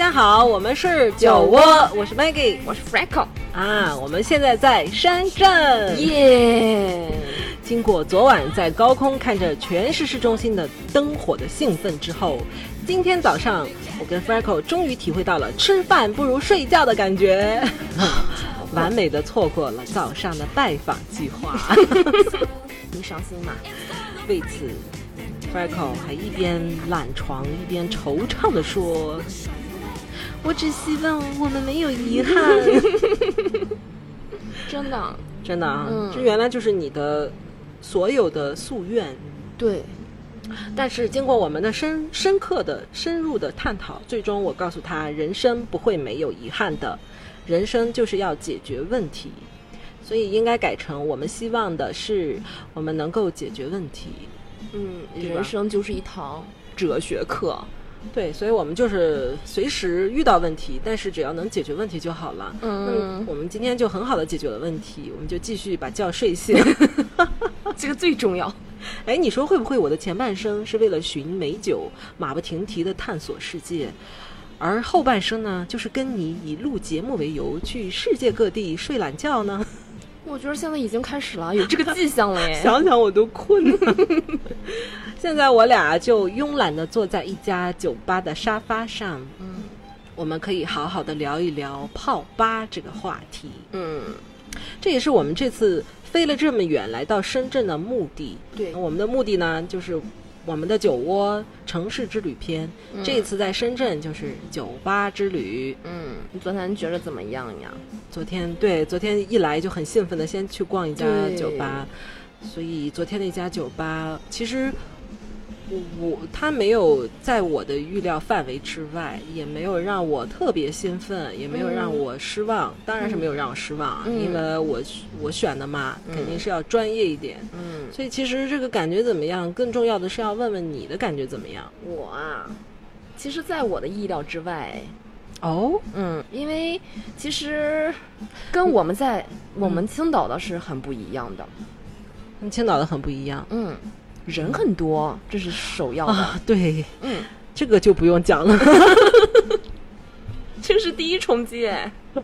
大家好，我们是酒窝，我是 Maggie，我是 Franco 啊。我们现在在深圳，耶！经过昨晚在高空看着全市市中心的灯火的兴奋之后，今天早上我跟 Franco 终于体会到了吃饭不如睡觉的感觉，完美的错过了早上的拜访计划。你伤心吗？为此 Franco 还一边懒床一边惆怅的说。我只希望我们没有遗憾。真的，真的啊，这原来就是你的所有的夙愿。对，但是经过我们的深深刻的深入的探讨，最终我告诉他，人生不会没有遗憾的，人生就是要解决问题，所以应该改成我们希望的是我们能够解决问题。嗯，人生就是一堂哲学课。对，所以我们就是随时遇到问题，但是只要能解决问题就好了。嗯，我们今天就很好的解决了问题，我们就继续把觉睡醒，这个最重要。哎，你说会不会我的前半生是为了寻美酒，马不停蹄的探索世界，而后半生呢，就是跟你以录节目为由去世界各地睡懒觉呢？我觉得现在已经开始了，有这个迹象了耶！想想我都困了。现在我俩就慵懒的坐在一家酒吧的沙发上，嗯，我们可以好好的聊一聊泡吧这个话题。嗯，这也是我们这次飞了这么远来到深圳的目的。对，我们的目的呢，就是。我们的酒窝城市之旅篇，这一次在深圳就是酒吧之旅。嗯，你昨天觉得怎么样呀？昨天对，昨天一来就很兴奋的先去逛一家酒吧，所以昨天那家酒吧其实。我他没有在我的预料范围之外，也没有让我特别兴奋，也没有让我失望。当然是没有让我失望，因为我我选的嘛，肯定是要专业一点。嗯，所以其实这个感觉怎么样，更重要的是要问问你的感觉怎么样。我啊，其实在我的意料之外。哦，嗯，因为其实跟我们在我们青岛的是很不一样的，跟青岛的很不一样。嗯。人很多，这是首要的。对，嗯，这个就不用讲了，这是第一冲击哎。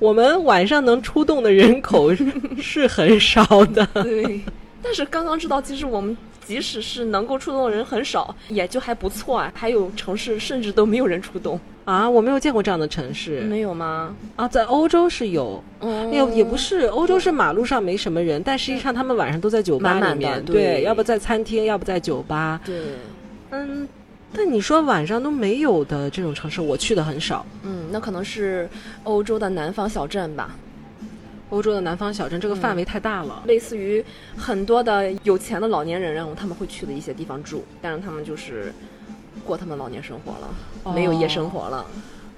我们晚上能出动的人口 是很少的。对，但是刚刚知道，其实我们即使是能够出动的人很少，也就还不错啊。还有城市甚至都没有人出动。啊，我没有见过这样的城市，没有吗？啊，在欧洲是有，也也不是，欧洲是马路上没什么人，但实际上他们晚上都在酒吧里面，对，要不在餐厅，要不在酒吧，对，嗯，但你说晚上都没有的这种城市，我去的很少，嗯，那可能是欧洲的南方小镇吧，欧洲的南方小镇这个范围太大了，类似于很多的有钱的老年人，然后他们会去的一些地方住，但是他们就是。过他们老年生活了，没有夜生活了。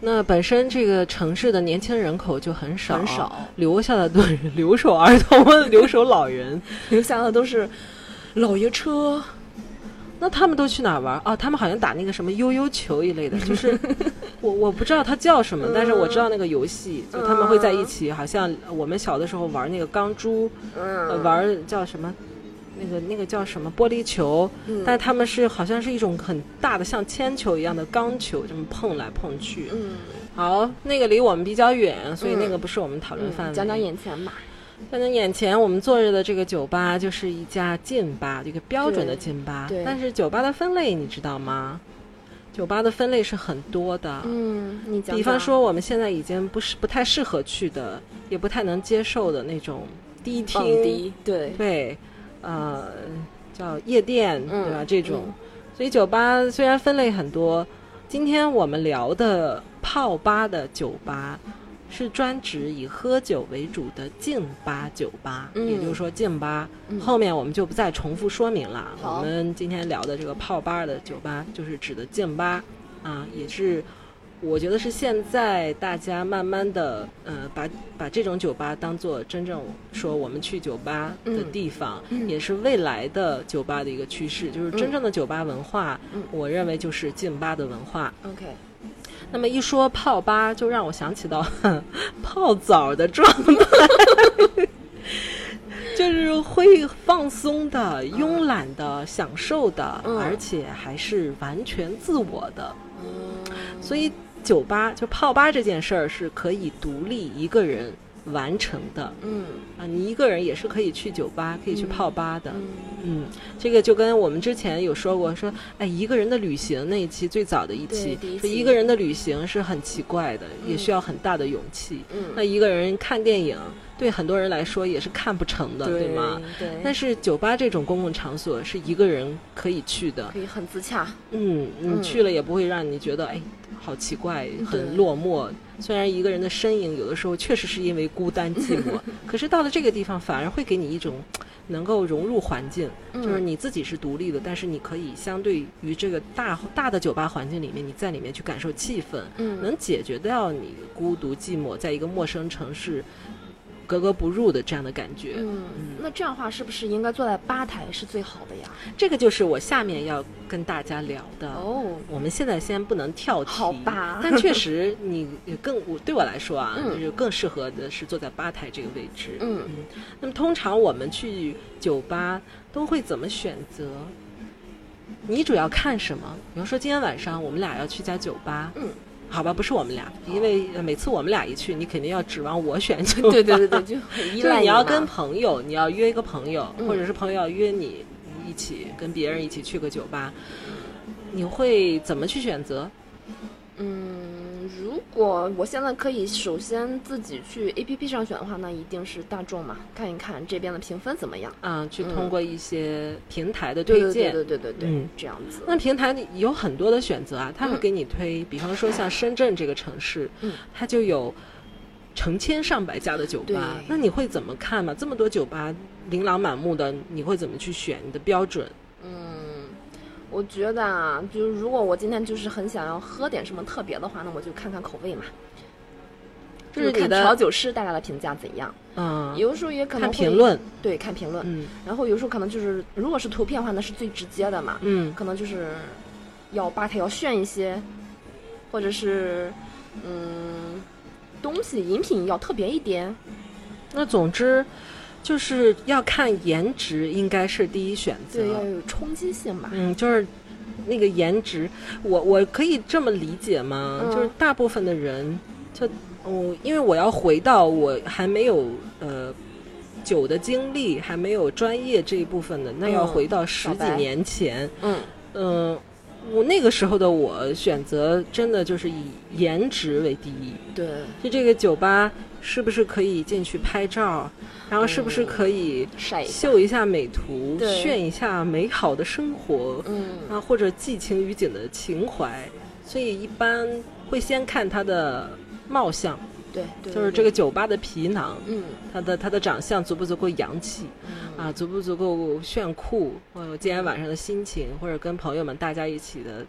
那本身这个城市的年轻人口就很少，很少，留下的都是留守儿童、留守老人，留下的都是老爷车。那他们都去哪儿玩？哦，他们好像打那个什么悠悠球一类的，就是我我不知道它叫什么，但是我知道那个游戏，就他们会在一起，好像我们小的时候玩那个钢珠，玩叫什么？那个那个叫什么玻璃球，但他们是好像是一种很大的像铅球一样的钢球，这么碰来碰去。嗯，好，那个离我们比较远，所以那个不是我们讨论范围。讲讲眼前嘛，讲讲眼前，我们坐着的这个酒吧就是一家劲吧，一个标准的劲吧。对。但是酒吧的分类你知道吗？酒吧的分类是很多的。嗯，你讲。比方说，我们现在已经不是不太适合去的，也不太能接受的那种低厅。对对。呃，叫夜店，对吧？这种，所以酒吧虽然分类很多，今天我们聊的泡吧的酒吧，是专指以喝酒为主的劲吧酒吧，也就是说劲吧。后面我们就不再重复说明了。我们今天聊的这个泡吧的酒吧，就是指的劲吧，啊，也是。我觉得是现在大家慢慢的，呃，把把这种酒吧当做真正说我们去酒吧的地方，也是未来的酒吧的一个趋势。就是真正的酒吧文化，我认为就是劲吧的文化。OK，那么一说泡吧，就让我想起到 泡澡的状态，就是会放松的、慵懒的、享受的，而且还是完全自我的。所以。酒吧就泡吧这件事儿是可以独立一个人完成的。嗯啊，你一个人也是可以去酒吧，可以去嗯泡吧的。嗯嗯，这个就跟我们之前有说过，说哎，一个人的旅行那一期最早的一期，说一个人的旅行是很奇怪的，也嗯需要很大的勇气。嗯那嗯，一个人看电影，对很多人来说也是看不成的，对吗？？对，但是酒吧这种公共场所是一个人可以去的，可以很自洽。嗯，你嗯去了也不会让你觉得哎，好奇怪，很落寞。虽然一个人的身影有的时候确实是因为孤单寂寞，可是到了这个地方，反而会给你一种能够融入环境，就是嗯你自己是独立的，但是你可以相对于这个大大的酒吧环境里面，你在里面去感受气氛，嗯。能解决掉你孤独寂寞，在一个陌生城市格格不入的这样的感觉。嗯，那这样的话是不是应该坐在吧台是最好的呀？这个就是我下面要跟大家聊的。哦，我们现在先不能跳题，好吧 但确实你更我对我来说啊，嗯就是更适合的是坐在吧台这个位置。嗯嗯那么通常我们去酒吧都会怎么选择？你主要看什么？比如说今天晚上我们俩要去家酒吧，嗯，好吧，不是我们俩，因为呃每次我们俩一去，你肯定要指望我选酒吧。对对对对，就很依 就是赖嘛你要跟朋友，你要约一个朋友，嗯或者是朋友要约你一起跟别人一起去个酒吧，你会怎么去选择？嗯，如果我现在可以首先自己去 A P P 上选的话，那一定是大众嘛，看一看这边的评分怎么样。啊，去嗯通过一些平台的推荐。对对对对对，嗯这样子。那平台里有很多的选择啊，他会嗯给你推，比方说像深圳这个城市，嗯它就有成千上百家的酒吧。那你会怎么看嘛？这么多酒吧琳琅满目的，你会怎么去选？你的标准？嗯，我觉得啊，就是如果我今天就是很想要喝点什么特别的话，那我就看看口味嘛，就是看调酒师大家的评价怎样。嗯，有的时候也可能看评，论，对，看评论。嗯然后有时候可能就是，如果是图片的话，那是最直接的嘛，嗯可能就是要吧台要炫一些，或者是嗯，东西饮品要特别一点。那总之就是要看颜值，应该是第一选择。对，要有冲击性吧。嗯，就是那个颜值，我我可以这么理解吗？嗯就是大部分的人，就我、因为我要回到我还没有呃酒的经历，还没有专业这一部分的，那要嗯回到十几年前，嗯嗯、我那个时候的我选择真的就是以颜值为第一，对，就这个酒吧是不是可以进去拍照，然后是不是嗯可以晒。秀一下美图，对炫一下美好的生活，嗯啊，或者寄情于景的情怀，所以一般会先看他的貌相，对对，就是这个。酒吧的皮囊，嗯他的他的长相足不足够洋气嗯啊，足不足够炫酷，我今天晚上的心情，或者跟朋友们大家一起的。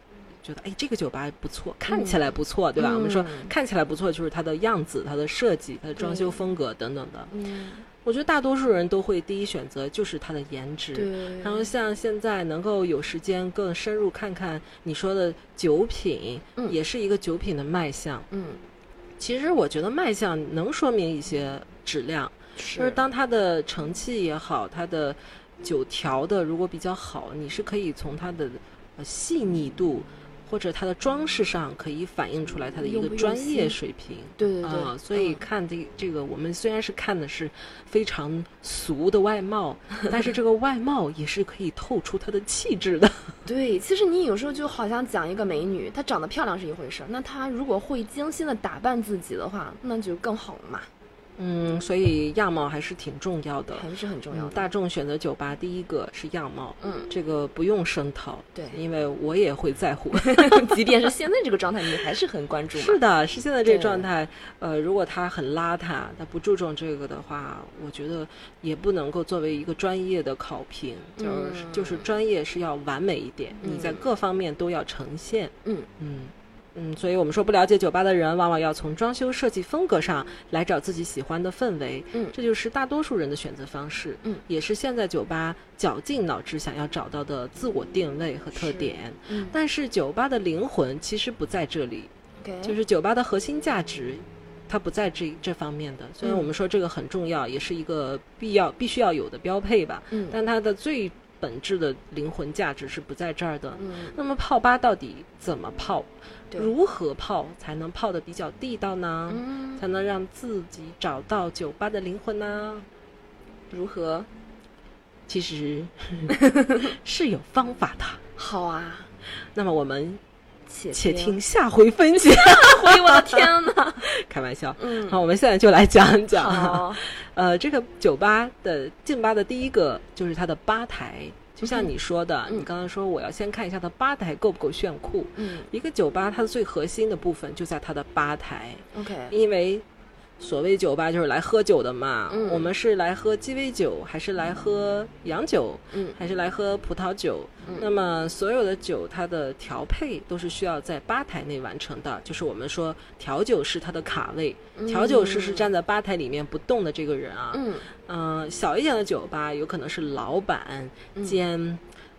觉得哎，这个酒吧不错，看起来不错，对吧？我们说嗯看起来不错，就是它的样子、它的设计、它的装修风格等等的。嗯，我觉得大多数人都会第一选择就是它的颜值。对。然后像现在能够有时间更深入看看你说的酒品，嗯也是一个酒品的卖相。嗯，其实我觉得卖相能说明一些质量，就是当它的成器也好，它的酒调的如果比较好，你是可以从它的呃细腻度。或者它的装饰上可以反映出来它的一个专业水平，对对对，啊，所以嗯看这这个，我们虽然是看的是非常俗的外貌，但是这个外貌也是可以透出她的气质的。对，其实你有时候就好像讲一个美女，她长得漂亮是一回事儿，那她如果会精心的打扮自己的话，那就更好了嘛，嗯，所以样貌还是挺重要的。还是很重要嗯。大众选择酒吧，第一个是样貌，嗯，这个不用声讨，对，因为我也会在乎。即便是现在这个状态，你还是很关注。是的，是现在这个状态。呃，如果他很邋遢，他不注重这个的话，我觉得也不能够作为一个专业的考评。就是、嗯就是专业是要完美一点，你在嗯各方面都要呈现。嗯嗯嗯，所以我们说不了解酒吧的人，往往要从装修设计风格上来找自己喜欢的氛围。嗯这就是大多数人的选择方式。嗯，也是现在酒吧绞尽脑汁想要找到的自我定位和特点。嗯但是酒吧的灵魂其实不在这里。就是酒吧的核心价值，它不在这这方面的。虽然嗯我们说这个很重要，也是一个必要必须要有的标配吧，嗯但它的最本质的灵魂价值是不在这儿的。嗯，那么泡吧到底怎么泡？如何泡才能泡的比较地道呢？嗯，才能让自己找到酒吧的灵魂呢？如何？其实 是有方法的。好啊，那么我们且且听下回分解。回我的天哪！开玩笑。嗯，好，我们现在就来讲一讲。好，呃，这个酒吧的进吧的第一个就是它的吧台，就像你说的，嗯你刚刚说我要先看一下它吧台够不够炫酷。嗯一个酒吧它的最核心的部分就在它的吧台，，OK，因为所谓酒吧就是来喝酒的嘛。嗯我们是来喝鸡尾酒，还是来喝洋酒，嗯还是来喝葡萄酒？嗯那么所有的酒它的调配都是需要在吧台内完成的，就是我们说调酒师他的卡位，调酒师是站在吧台里面不动的这个人啊。嗯嗯、小一点的酒吧有可能是老板嗯兼、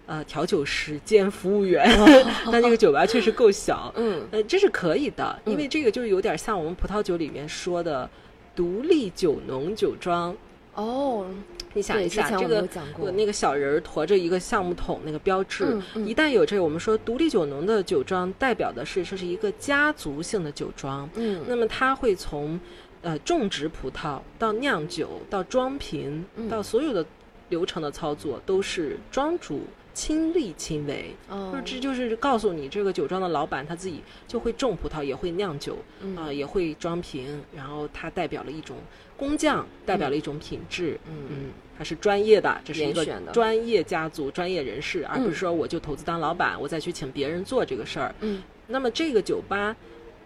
呃调酒师兼服务员，但那个酒吧确实够小。嗯。呃，这是可以的，因为嗯这个就是有点像我们葡萄酒里面说的独立酒农酒庄。哦，你想一下，这个那个小人儿驮着一个橡木桶那个标志，嗯嗯。一旦有这个，我们说独立酒农的酒庄代表的是这是一个家族性的酒庄，嗯。那么它会从呃种植葡萄到酿酒到装瓶、嗯。到所有的流程的操作都是庄主亲力亲为。哦就是这就是告诉你，这个酒庄的老板他自己就会种葡萄，也会酿酒，嗯啊、也会装瓶，然后他代表了一种工匠，代表了一种品质，嗯嗯，他是专业的，这是一个专业家族、专业人士，而不嗯是说我就投资当老板，我再去请别人做这个事儿。嗯那么这个酒吧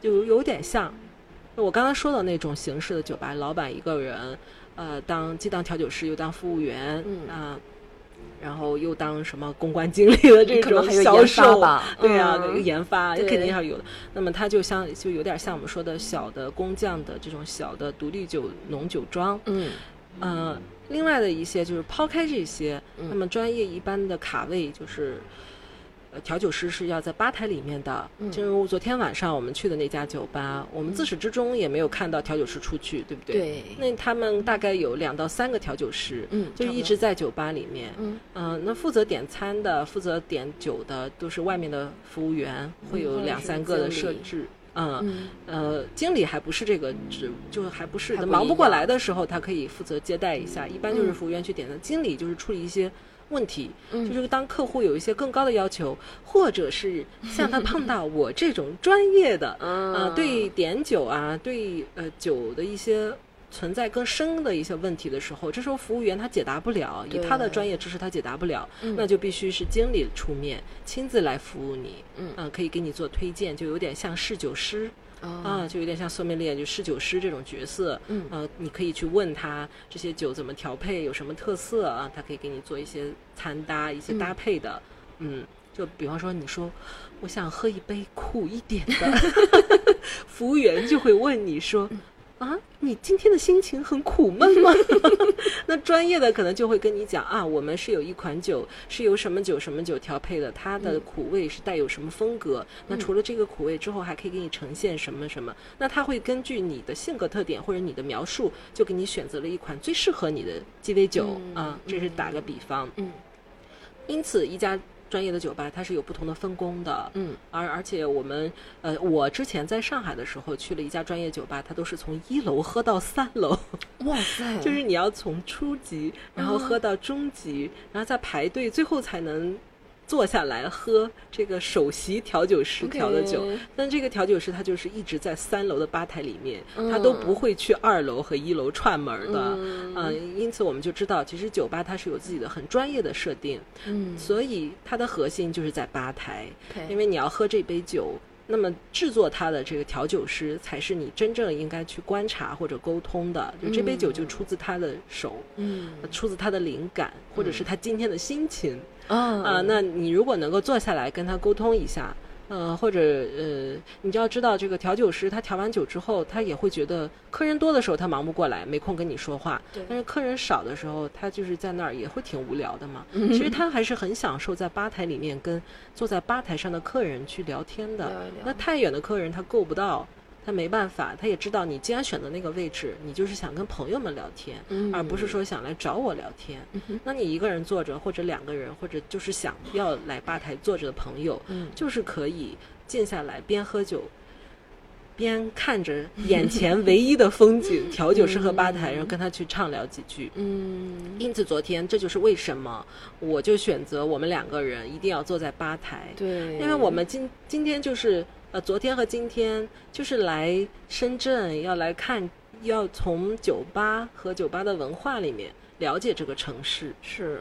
就有点像我刚刚说的那种形式的酒吧，老板一个人，呃，当既当调酒师又当服务员，嗯啊。然后又当什么公关经理的这可能种还有销售发吧。对呀、嗯。研发对。肯定要有的。那么它就像就有点像我们说的小的工匠的这种小的独立酒农酒庄，嗯。呃，另外的一些就是抛开这些，嗯。那么专业一般的卡位就是，呃，调酒师是要在吧台里面的。嗯正如昨天晚上我们去的那家酒吧，我们自始至终也没有看到调酒师出去，对不对？。对，那他们大概有两到三个调酒师，嗯就一直在酒吧里面。嗯嗯、那负责点餐的、负责点酒的都是外面的服务员，会有两三个的设置。嗯，嗯呃，经理还不是这个职，就还不是忙不过来的时候，他可以负责接待一下。一般就是嗯服务员去点的，经理就是处理一些问题，嗯。就是当客户有一些更高的要求，或者是像他碰到我这种专业的，啊。呃，对点酒啊，对呃酒的一些。存在更深的一些问题的时候，这时候服务员他解答不了，以他的专业知识他解答不了，嗯。那就必须是经理出面亲自来服务你，嗯。呃可以给你做推荐，就有点像侍酒师，啊，啊就有点像 so 面烈，就侍酒师这种角色。嗯呃，你可以去问他这些酒怎么调配，有什么特色啊，他可以给你做一些餐搭、一些搭配的。嗯就比方说，你说我想喝一杯苦一点的，服务员就会问你说。啊，你今天的心情很苦闷吗？那专业的可能就会跟你讲啊，我们是有一款酒是由什么酒什么酒调配的，它的苦味是带有什么风格。那除了这个苦味之后，还可以给你呈现什么什么。那他会根据你的性格特点或者你的描述，就给你选择了一款最适合你的鸡尾酒、嗯啊。这是打个比方。嗯因此，一家专业的酒吧它是有不同的分工的。嗯而而且我们呃，我之前在上海的时候去了一家专业酒吧，它都是从一楼喝到三楼，哇塞，就是你要从初级，然后喝到中级，然后再排队，最后才能坐下来喝这个首席调酒师调的酒。但这个调酒师他就是一直在三楼的吧台里面，嗯他都不会去二楼和一楼串门儿的。嗯嗯，因此我们就知道，其实酒吧它是有自己的很专业的设定，嗯所以它的核心就是在吧台。因为你要喝这杯酒，那么制作它的这个调酒师才是你真正应该去观察或者沟通的。就这杯酒就出自他的手，嗯出自他的灵感，或者是他今天的心情啊啊、那你如果能够坐下来跟他沟通一下。呃，或者呃，你就要知道，这个调酒师他调完酒之后，他也会觉得客人多的时候他忙不过来，没空跟你说话。对但是客人少的时候，他就是在那儿也会挺无聊的嘛。嗯其实他还是很享受在吧台里面跟坐在吧台上的客人去聊天的。聊一聊那太远的客人他够不到，他没办法，他也知道你既然选择那个位置，你就是想跟朋友们聊天，嗯而不是说想来找我聊天。那你一个人坐着，或者两个人，或者就是想要来吧台坐着的朋友，嗯就是可以静下来边喝酒。边看着眼前唯一的风景，调酒师和吧台，然后跟他去畅聊几句。嗯因此，昨天这就是为什么我就选择我们两个人一定要坐在吧台，对，因为我们今今天就是呃，昨天和今天就是来深圳要来看，要从酒吧和酒吧的文化里面了解这个城市，是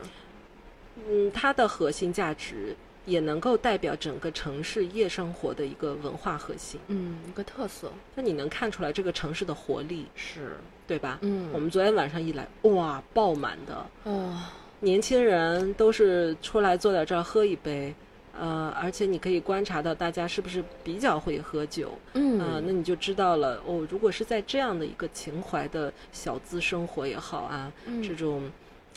嗯，它的核心价值也能够代表整个城市夜生活的一个文化核心。嗯一个特色那你能看出来这个城市的活力，是对吧？嗯我们昨天晚上一来，哇，爆满的，哦年轻人都是出来坐在这儿喝一杯，呃，而且你可以观察到大家是不是比较会喝酒，嗯啊、那你就知道了哦。如果是在这样的一个情怀的小资生活也好啊，嗯这种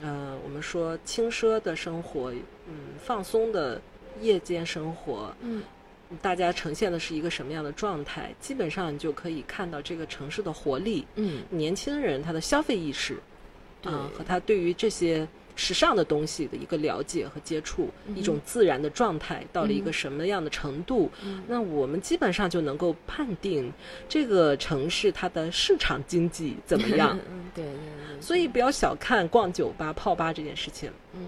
呃，我们说轻奢的生活，嗯，放松的夜间生活，嗯大家呈现的是一个什么样的状态？基本上你就可以看到这个城市的活力，嗯年轻人他的消费意识，对啊、和他对于这些时尚的东西的一个了解和接触，嗯一种自然的状态到了一个什么样的程度，嗯那我们基本上就能够判定这个城市它的市场经济怎么样。嗯对对对，所以不要小看逛酒吧、泡吧这件事情。嗯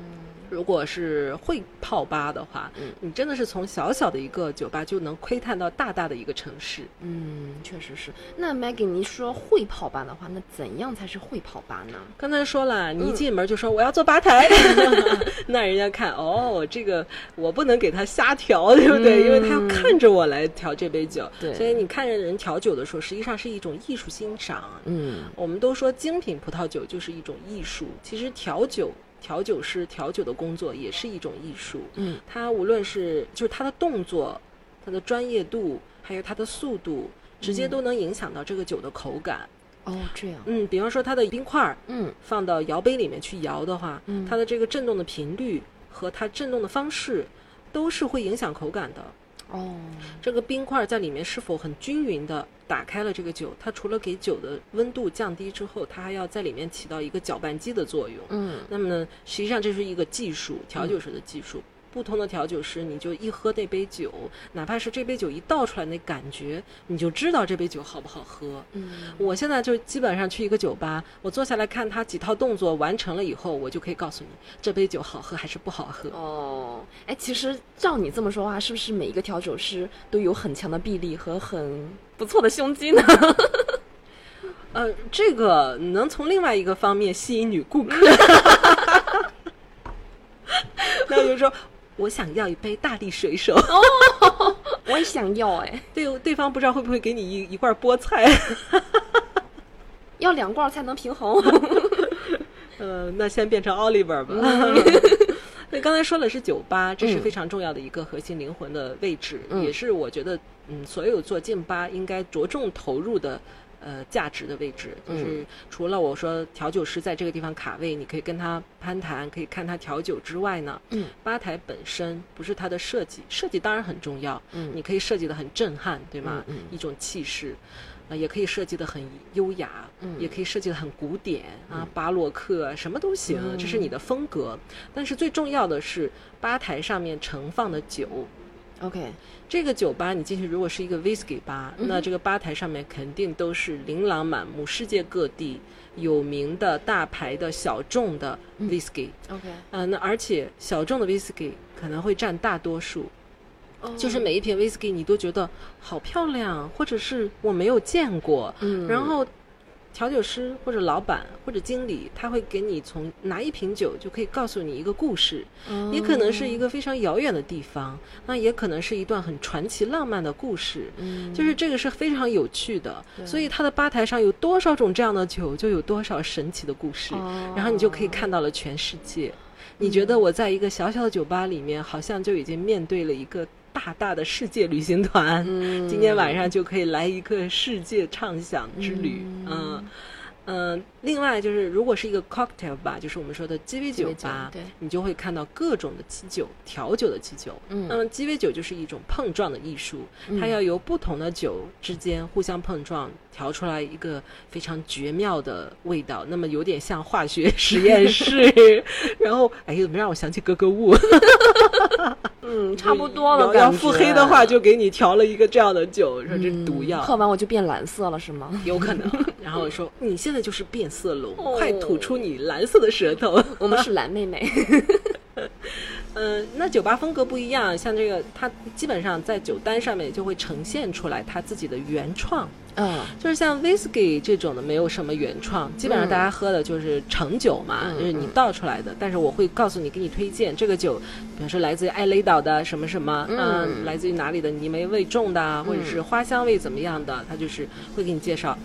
如果是会泡吧的话，嗯你真的是从小小的一个酒吧就能窥探到大大的一个城市。嗯确实是。那 Maggie，你说会泡吧的话，那怎样才是会泡吧呢？刚才说了，嗯你一进门就说我要坐吧台，那人家看哦，这个我不能给他瞎调，对不对？嗯因为他要看着我来调这杯酒。对所以你看着人调酒的时候，实际上是一种艺术欣赏。嗯我们都说精品葡萄酒就是一种艺术，其实调酒。调酒师调酒的工作也是一种艺术，嗯。他无论是就是他的动作、他的专业度，还有他的速度，直接都能影响到这个酒的口感。哦这样。嗯，比方说它的冰块儿嗯。放到摇杯里面去摇的话，嗯。它的这个震动的频率和它震动的方式，都是会影响口感的。哦这个冰块在里面是否很均匀的打开了这个酒，它除了给酒的温度降低之后，它还要在里面起到一个搅拌机的作用。嗯那么呢，实际上这是一个技术，调酒师的技术。不同的调酒师，你就一喝那杯酒，哪怕是这杯酒一倒出来那感觉，你就知道这杯酒好不好喝。嗯我现在就基本上去一个酒吧，我坐下来看他几套动作完成了以后，我就可以告诉你这杯酒好喝还是不好喝。哦，哎，其实照你这么说话，是不是每一个调酒师都有很强的臂力和很不错的胸肌呢？呃，这个能从另外一个方面吸引女顾客，那就是说我想要一杯大力水手，我也想要哎，对对方不知道会不会给你一一罐菠菜。要两罐才能平衡。呃，那先变成 Oliver 吧。那刚才说的是酒吧，这是嗯非常重要的一个核心灵魂的位置，嗯也是我觉得嗯，所有做劲吧应该着重投入的。呃，价值的位置。嗯。就是除了我说调酒师在这个地方卡位，你可以跟他攀谈，可以看他调酒之外呢，嗯，吧台本身不是它的设计，设计当然很重要，嗯。你可以设计的很震撼，对吗？嗯嗯。一种气势，啊，也可以设计的很优雅，嗯。也可以设计的很古典啊，巴洛克啊什么都行，嗯。这是你的风格。但是最重要的是吧台上面盛放的酒。OK，这个酒吧你进去，如果是一个 whisky 吧，嗯那这个吧台上面肯定都是琳琅满目、世界各地有名的大牌的小众的嗯。whisky，、OK，呃，那而且小众的 whisky 可能会占大多数，哦。就是每一瓶 whisky 你都觉得好漂亮，或者是我没有见过，嗯，然后调酒师或者老板或者经理他会给你从拿一瓶酒就可以告诉你一个故事，哦也可能是一个非常遥远的地方，那也可能是一段很传奇浪漫的故事。嗯。就是这个是非常有趣的，所以他的吧台上有多少种这样的酒，就有多少神奇的故事，哦。然后你就可以看到了全世界。你觉得我在一个小小的酒吧里面，好像就已经面对了一个大大的世界旅行团。嗯。今天晚上就可以来一个世界畅想之旅，嗯。嗯，嗯，另外就是如果是一个 cocktail 吧，就是我们说的鸡尾酒吧，对，你就会看到各种的基酒、调酒的基酒。嗯，那么鸡尾酒就是一种碰撞的艺术，它要由不同的酒之间互相碰撞，调出来一个非常绝妙的味道。那么有点像化学实验室。然后，哎，怎么让我想起格格巫？嗯，差不多了。要腹黑的话，就给你调了一个这样的酒，说这是毒药。喝完我就变蓝色了，是吗？有可能。然后说你现在就是变色龙，快吐出你蓝色的舌头。我们是蓝妹妹。嗯，那酒吧风格不一样，像这个，它基本上在酒单上面就会呈现出来它自己的原创。嗯，就是像 whisky 这种的，没有什么原创，基本上大家喝的就是成酒嘛，就是你倒出来的。但是我会告诉你，给你推荐这个酒，比如说来自于艾雷岛的什么什么，嗯，来自于哪里的泥煤味重的，或者是花香味怎么样的，它就是会给你介绍。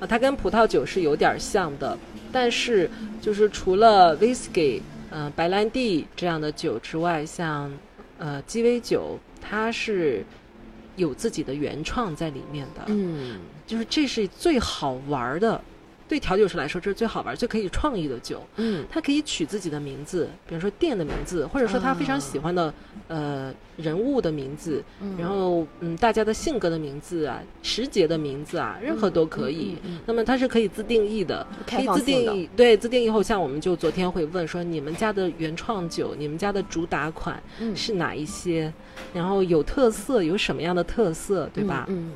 啊，它跟葡萄酒是有点像的，但是就是除了 whisky，嗯，白兰地这样的酒之外，像呃鸡尾酒，它是有自己的原创在里面的。嗯。就是这是最好玩的，对调酒师来说这是最好玩、最可以创意的酒。嗯，他可以取自己的名字，比如说店的名字，或者说他非常喜欢的呃人物的名字，然后嗯大家的性格的名字啊、时节的名字啊，任何都可以。那么它是可以自定义的，可以自定义。对，自定义后，像我们就昨天会问说，你们家的原创酒，你们家的主打款是哪一些？然后有特色，有什么样的特色，对吧？嗯。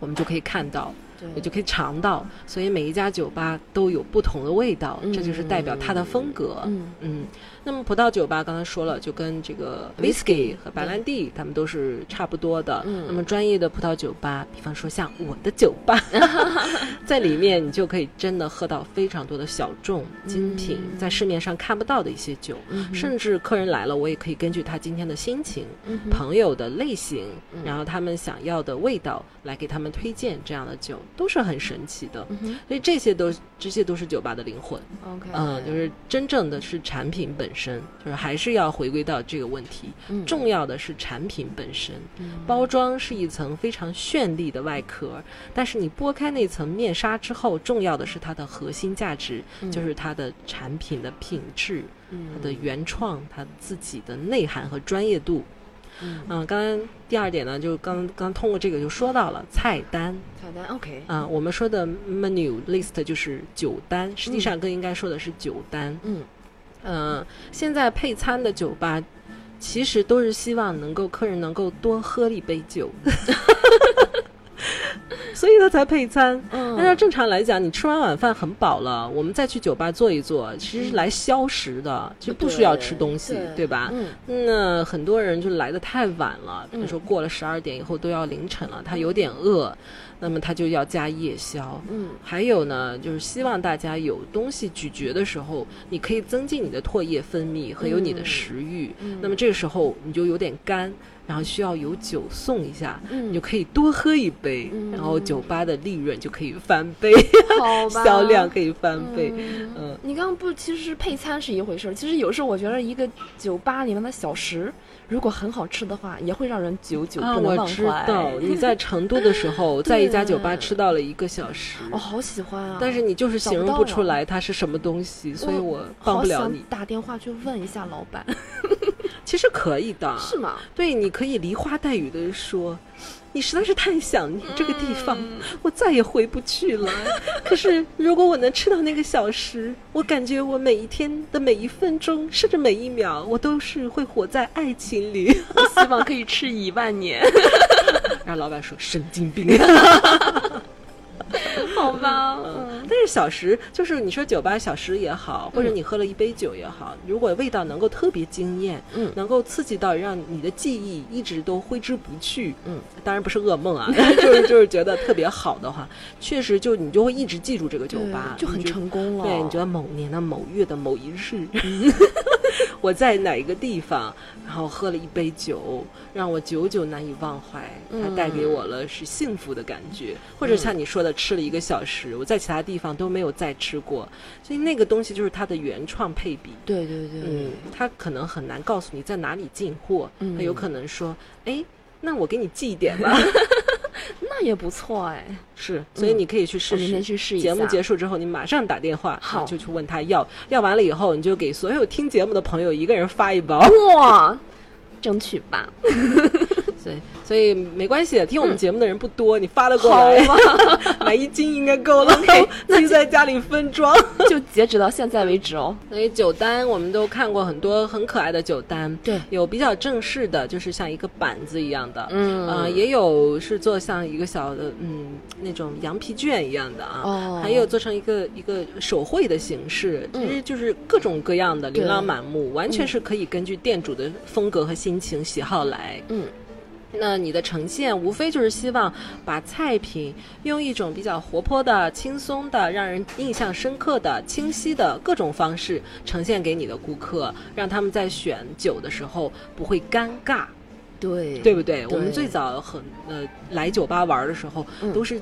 我们就可以看到。也就可以尝到，所以每一家酒吧都有不同的味道，这就是代表它的风格。嗯嗯。那么葡萄酒吧刚才说了，就跟这个 whisky 和白兰地，他们都是差不多的。嗯。那么专业的葡萄酒吧，比方说像我的酒吧，在里面你就可以真的喝到非常多的小众精品，在市面上看不到的一些酒。甚至客人来了，我也可以根据他今天的心情、朋友的类型，然后他们想要的味道，来给他们推荐这样的酒。都是很神奇的，所以这些都这些都是酒吧的灵魂。OK，嗯，就是真正的是产品本身，就是还是要回归到这个问题。重要的是产品本身，包装是一层非常绚丽的外壳，但是你剥开那层面纱之后，重要的是它的核心价值，就是它的产品的品质，它的原创，它自己的内涵和专业度。嗯，刚刚第二点呢，就刚刚通过这个就说到了菜单。菜单，OK。啊，我们说的 menu list 就是酒单，实际上更应该说的是酒单。嗯，呃，现在配餐的酒吧其实都是希望能够客人能够多喝一杯酒。所以他才配餐。按照正常来讲，你吃完晚饭很饱了，我们再去酒吧坐一坐，其实是来消食的，就不需要吃东西，对吧？那很多人就来的太晚了，比如说过了十二点以后都要凌晨了，他有点饿，那么他就要加夜宵。嗯，还有呢，就是希望大家有东西咀嚼的时候，你可以增进你的唾液分泌和有你的食欲。那么这个时候你就有点干。然后需要有酒送一下，你就可以多喝一杯，然后酒吧的利润就可以翻倍，销量可以翻倍。嗯，你刚刚不，其实配餐是一回事儿。其实有时候我觉得一个酒吧里面的小食，如果很好吃的话，也会让人久久不能忘怀。我知道你在成都的时候，在一家酒吧吃到了一个小时，我好喜欢啊！但是你就是形容不出来它是什么东西，所以我帮不了你。打电话去问一下老板。其实可以的，是吗？对，你可以梨花带雨的说，你实在是太想念这个地方，我再也回不去了。可是如果我能吃到那个小时，我感觉我每一天的每一分钟，甚至每一秒，我都是会活在爱情里。希望可以吃一万年。然后老板说神经病。好吧，嗯，但是小时就是你说酒吧小时也好，或者你喝了一杯酒也好，如果味道能够特别惊艳，嗯，能够刺激到让你的记忆一直都挥之不去，嗯，当然不是噩梦啊，就是就是觉得特别好的话，确实就你就会一直记住这个酒吧，就很成功了。对，你觉得某年的某月的某一日，我在哪一个地方，然后喝了一杯酒，让我久久难以忘怀，它带给我了是幸福的感觉，或者像你说的。吃了一个小时，我在其他地方都没有再吃过，所以那个东西就是它的原创配比。对对对，嗯，它可能很难告诉你在哪里进货，它有可能说，哎，那我给你寄一点吧。那也不错哎。是，所以你可以去试试。明天去试一下。节目结束之后，你马上打电话，好，就去问他要。要完了以后，你就给所有听节目的朋友一个人发一包。哇，争取吧。对，所以没关系，听我们节目的人不多，你发得过来吗？买一斤应该够了，那就 在家里分装。就截止到现在为止哦。所以酒单我们都看过很多很可爱的酒单，对，有比较正式的，就是像一个板子一样的，嗯，呃，也有是做像一个小的，嗯，那种羊皮卷一样的啊，哦，还有做成一个一个手绘的形式，其实就是各种各样的，琳琅满目，完全是可以根据店主的风格和心情喜好来，嗯。那你的呈现无非就是希望把菜品用一种比较活泼的、轻松的、让人印象深刻的、清晰的各种方式呈现给你的顾客，让他们在选酒的时候不会尴尬，对对不对？我们最早很呃来酒吧玩的时候都是。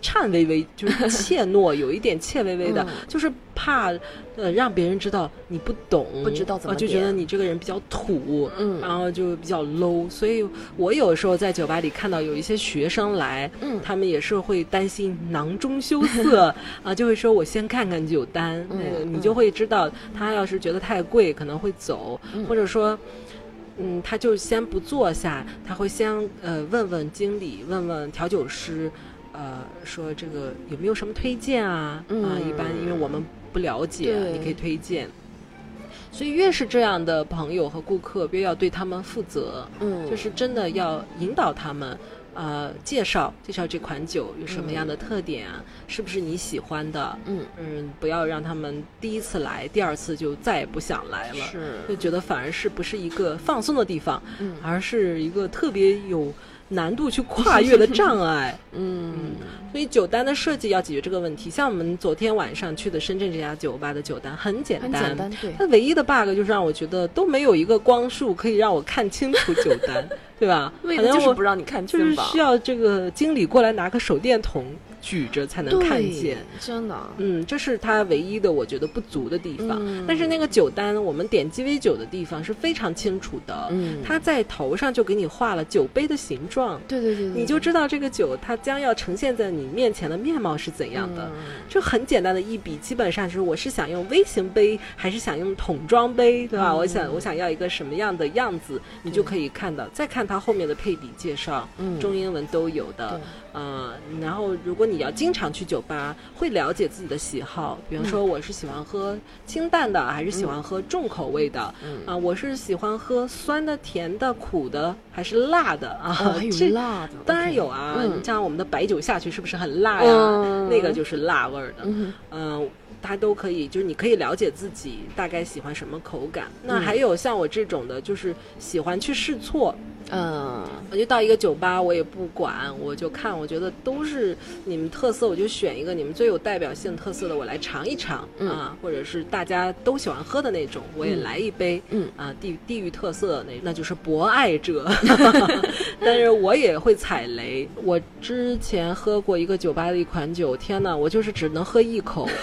颤巍巍，就是怯懦，有一点怯巍巍的，就是怕呃让别人知道你不懂，不知道怎么，就觉得你这个人比较土，嗯，然后就比较 low。所以我有时候在酒吧里看到有一些学生来，嗯，他们也是会担心囊中羞涩 啊，就会说我先看看酒单，嗯，你就会知道他要是觉得太贵可能会走，或者说。嗯，他就先不坐下，他会先呃问问经理，问问调酒师。呃，说这个有没有什么推荐啊？啊，一般因为我们不了解，你可以推荐。所以越是这样的朋友和顾客，越要对他们负责。嗯，就是真的要引导他们，呃，介绍介绍这款酒有什么样的特点啊？是不是你喜欢的？嗯嗯，不要让他们第一次来，第二次就再也不想来了。是，就觉得反而是不是一个放松的地方，嗯，而是一个特别有。难度去跨越的障碍，嗯，所以酒单的设计要解决这个问题。像我们昨天晚上去的深圳这家酒吧的酒单很简单，很简单，对。它唯一的 bug 就是让我觉得都没有一个光束可以让我看清楚酒单，对吧？为的就是不让你看清就是需要这个经理过来拿个手电筒。举着才能看见，真的，嗯，这是它唯一的我觉得不足的地方。但是那个酒单，我们点鸡尾酒的地方是非常清楚的，嗯，它在头上就给你画了酒杯的形状，对对对，你就知道这个酒它将要呈现在你面前的面貌是怎样的。就很简单的一笔，基本上就是我是想用微型杯还是想用桶装杯，对吧？我想我想要一个什么样的样子，你就可以看到。再看它后面的配比介绍，中英文都有的。呃，然后如果你要经常去酒吧，会了解自己的喜好，比方说我是喜欢喝清淡的，还是喜欢喝重口味的？啊，我是喜欢喝酸的、甜的、苦的，还是辣的啊？还有辣的，当然有啊。像我们的白酒下去是不是很辣呀？那个就是辣味儿的。嗯，它都可以，就是你可以了解自己大概喜欢什么口感。那还有像我这种的，就是喜欢去试错。嗯，我就到一个酒吧，我也不管，我就看，我觉得都是你们特色，我就选一个你们最有代表性特色的，我来尝一尝啊，或者是大家都喜欢喝的那种，我也来一杯，嗯啊，地地域特色那那就是博爱者，但是我也会踩雷。我之前喝过一个酒吧的一款酒，天哪，我就是只能喝一口。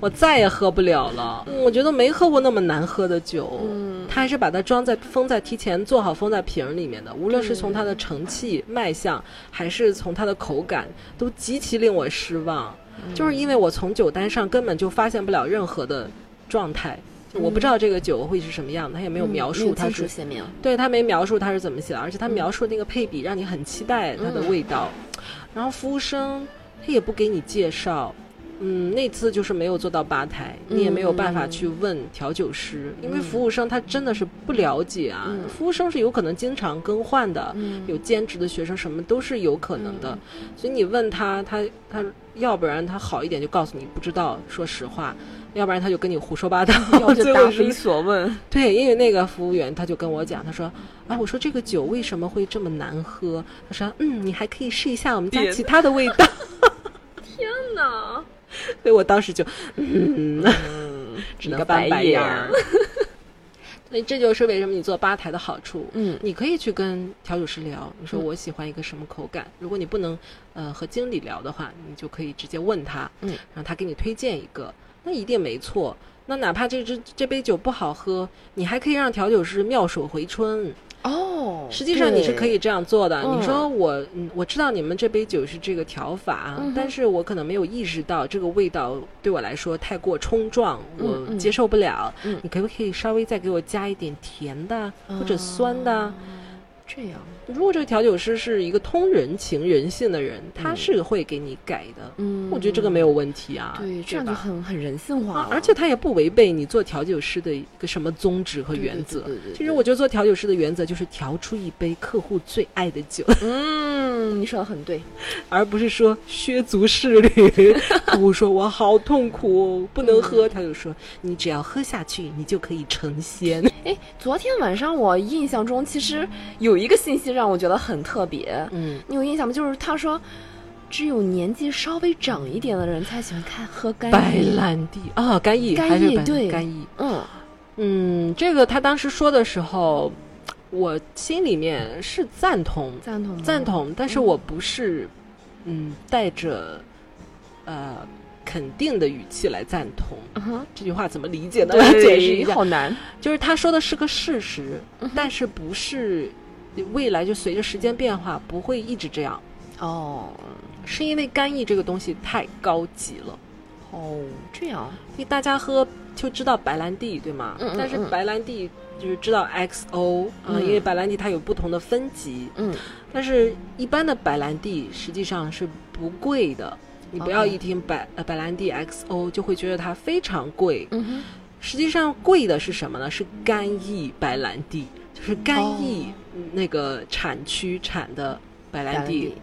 我再也喝不了了。我觉得没喝过那么难喝的酒。嗯，他还是把它装在封在提前做好封在瓶里面的。无论是从它的成器卖相，还是从它的口感，都极其令我失望。就是因为我从酒单上根本就发现不了任何的状态，我不知道这个酒会是什么样的，他也没有描述它是。对他没描述它是怎么写的，而且他描述那个配比让你很期待它的味道。然后服务生他也不给你介绍。嗯，那次就是没有做到吧台，你也没有办法去问调酒师，因为服务生他真的是不了解啊。服务生是有可能经常更换的，有兼职的学生，什么都是有可能的。所以你问他，他他要不然他好一点就告诉你不知道，说实话；要不然他就跟你胡说八道，就答非所问。对，因为那个服务员他就跟我讲，他说：“啊，我说这个酒为什么会这么难喝？”他说：“嗯，你还可以试一下我们家其他的味道。”天哪！所以我当时就，嗯，只能翻白眼儿。所以这就是为什么你做吧台的好处。嗯，你可以去跟调酒师聊，你说我喜欢一个什么口感。如果你不能呃和经理聊的话，你就可以直接问他，嗯，让他给你推荐一个，那一定没错。那哪怕这支这杯酒不好喝，你还可以让调酒师妙手回春。哦，实际上你是可以这样做的。嗯。你说我，嗯，我知道你们这杯酒是这个调法，嗯但是我可能没有意识到这个味道对我来说太过冲撞，我接受不了。嗯。你可不可以稍微再给我加一点甜的或者酸的？哦这样，如果这个调酒师是一个通人情人性的人，他是会给你改的。嗯我觉得这个没有问题啊，对，这样就很很人性化了，啊而且他也不违背你做调酒师的一个什么宗旨和原则。对对对对对其实我觉得做调酒师的原则就是调出一杯客户最爱的酒，嗯，你说的很对，而不是说削足适履。客户说我好痛苦，不能喝，他就说你只要喝下去，你就可以成仙。哎，昨天晚上我印象中其实有一个信息让我觉得很特别，嗯，你有印象吗？就是他说，只有年纪稍微长一点的人才喜欢看喝干白。兰地啊，干邑干还是白邑对干邑。嗯嗯，这个他当时说的时候，我心里面是赞同，赞同赞。同，但是我不是，嗯，带着呃肯定的语气来赞同。嗯哼，这句话怎么理解呢？来解释一下，好难。就是他说的是个事实，嗯但是不是未来就随着时间变化不会一直这样，哦是因为干邑这个东西太高级了。哦，这样。因为大家喝就知道白兰地，对吗？嗯嗯嗯但是白兰地就是知道 XO 啊、嗯因为白兰地它有不同的分级，嗯但是一般的白兰地实际上是不贵的。你不要一听白呃白兰地 XO 就会觉得它非常贵，嗯哼，实际上贵的是什么呢？是干邑白兰地，就是干邑那个产区产的白兰地。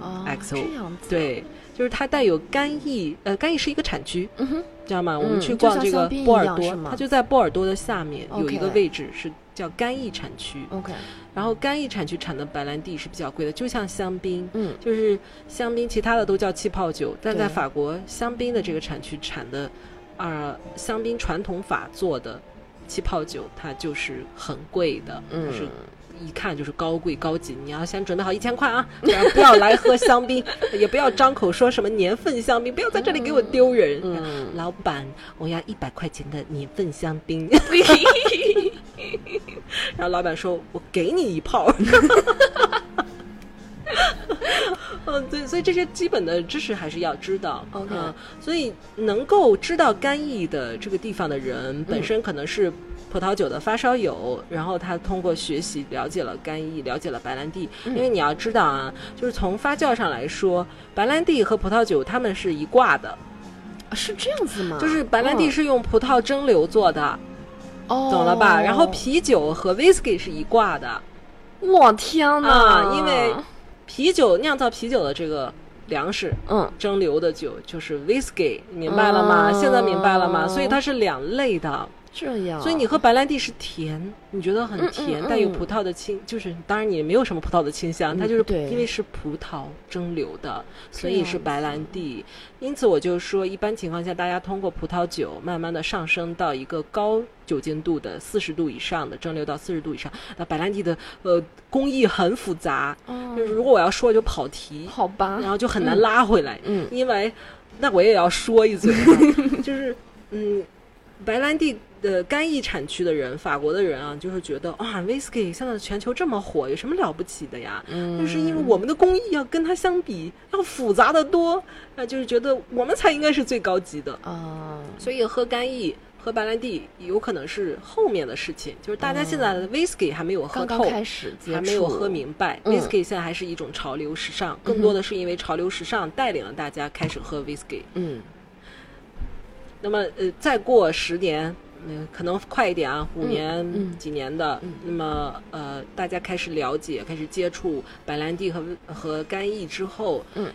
哦 XO 这样子。，对，就是它带有干邑，呃，干邑是一个产区，嗯哼，知道吗？我嗯们去逛这个波尔多它就在波尔多的下面有一个位置是叫干邑产区。OK，然后干邑产区产的白兰地是比较贵的，就像香槟，嗯就是香槟，其他的都叫气泡酒，但在法国香槟的这个产区产的，呃，香槟传统法做的气泡酒，它就是很贵的，嗯就是一看就是高贵高级。你要先准备好一千块啊，不然不要来喝香槟，也不要张口说什么年份香槟，不要在这里给我丢人。嗯，老板，我要一百块钱的年份香槟。然后老板说：“我给你一泡。”嗯，对，所以这些基本的知识还是要知道。OK 嗯所以能够知道干邑的这个地方的人，本身可能是葡萄酒的发烧友，然后他通过学习了解了干邑，了解了白兰地。因为你要知道啊，就是从发酵上来说，白兰地和葡萄酒它们是一挂的，是这样子吗？就是白兰地嗯是用葡萄蒸馏做的。哦，懂了吧？然后啤酒和 whisky 是一挂的我天呐，啊，因为 啤酒酿造啤酒的这个粮食嗯蒸馏的酒就是 whisky，明白了吗？哦现在明白了吗？所以它是两类的。这样，所以你喝白兰地是甜，你觉得很甜，嗯嗯。嗯带有葡萄的清，就是当然你没有什么葡萄的清香，它就是因为是葡萄蒸馏的，所以是白兰地。因此我就说，一般情况下，大家通过葡萄酒慢慢的上升到一个高酒精度的四十度以上的蒸馏到四十度以上，那白兰地的呃工艺很复杂，哦。就是如果我要说就跑题，好吧，然后就很难拉回来。嗯。因为那我也要说一嘴啊，就是嗯，白兰地的干邑产区的人，法国的人啊，就是觉得啊，whisky 现在全球这么火，有什么了不起的呀？嗯就是因为我们的工艺要跟它相比要复杂的多，那，就是觉得我们才应该是最高级的，啊，所以喝干邑。喝白兰地有可能是后面的事情，就是大家现在的 whisky 还没有喝透，刚刚开始还没有喝明白。嗯 whisky 现在还是一种潮流时尚，更多的是因为潮流时尚带领了大家开始喝 whisky。嗯那么呃，再过十年，嗯、可能快一点啊，五年、嗯。几年的，嗯。那么呃，大家开始了解、开始接触白兰地和和干邑之后，嗯，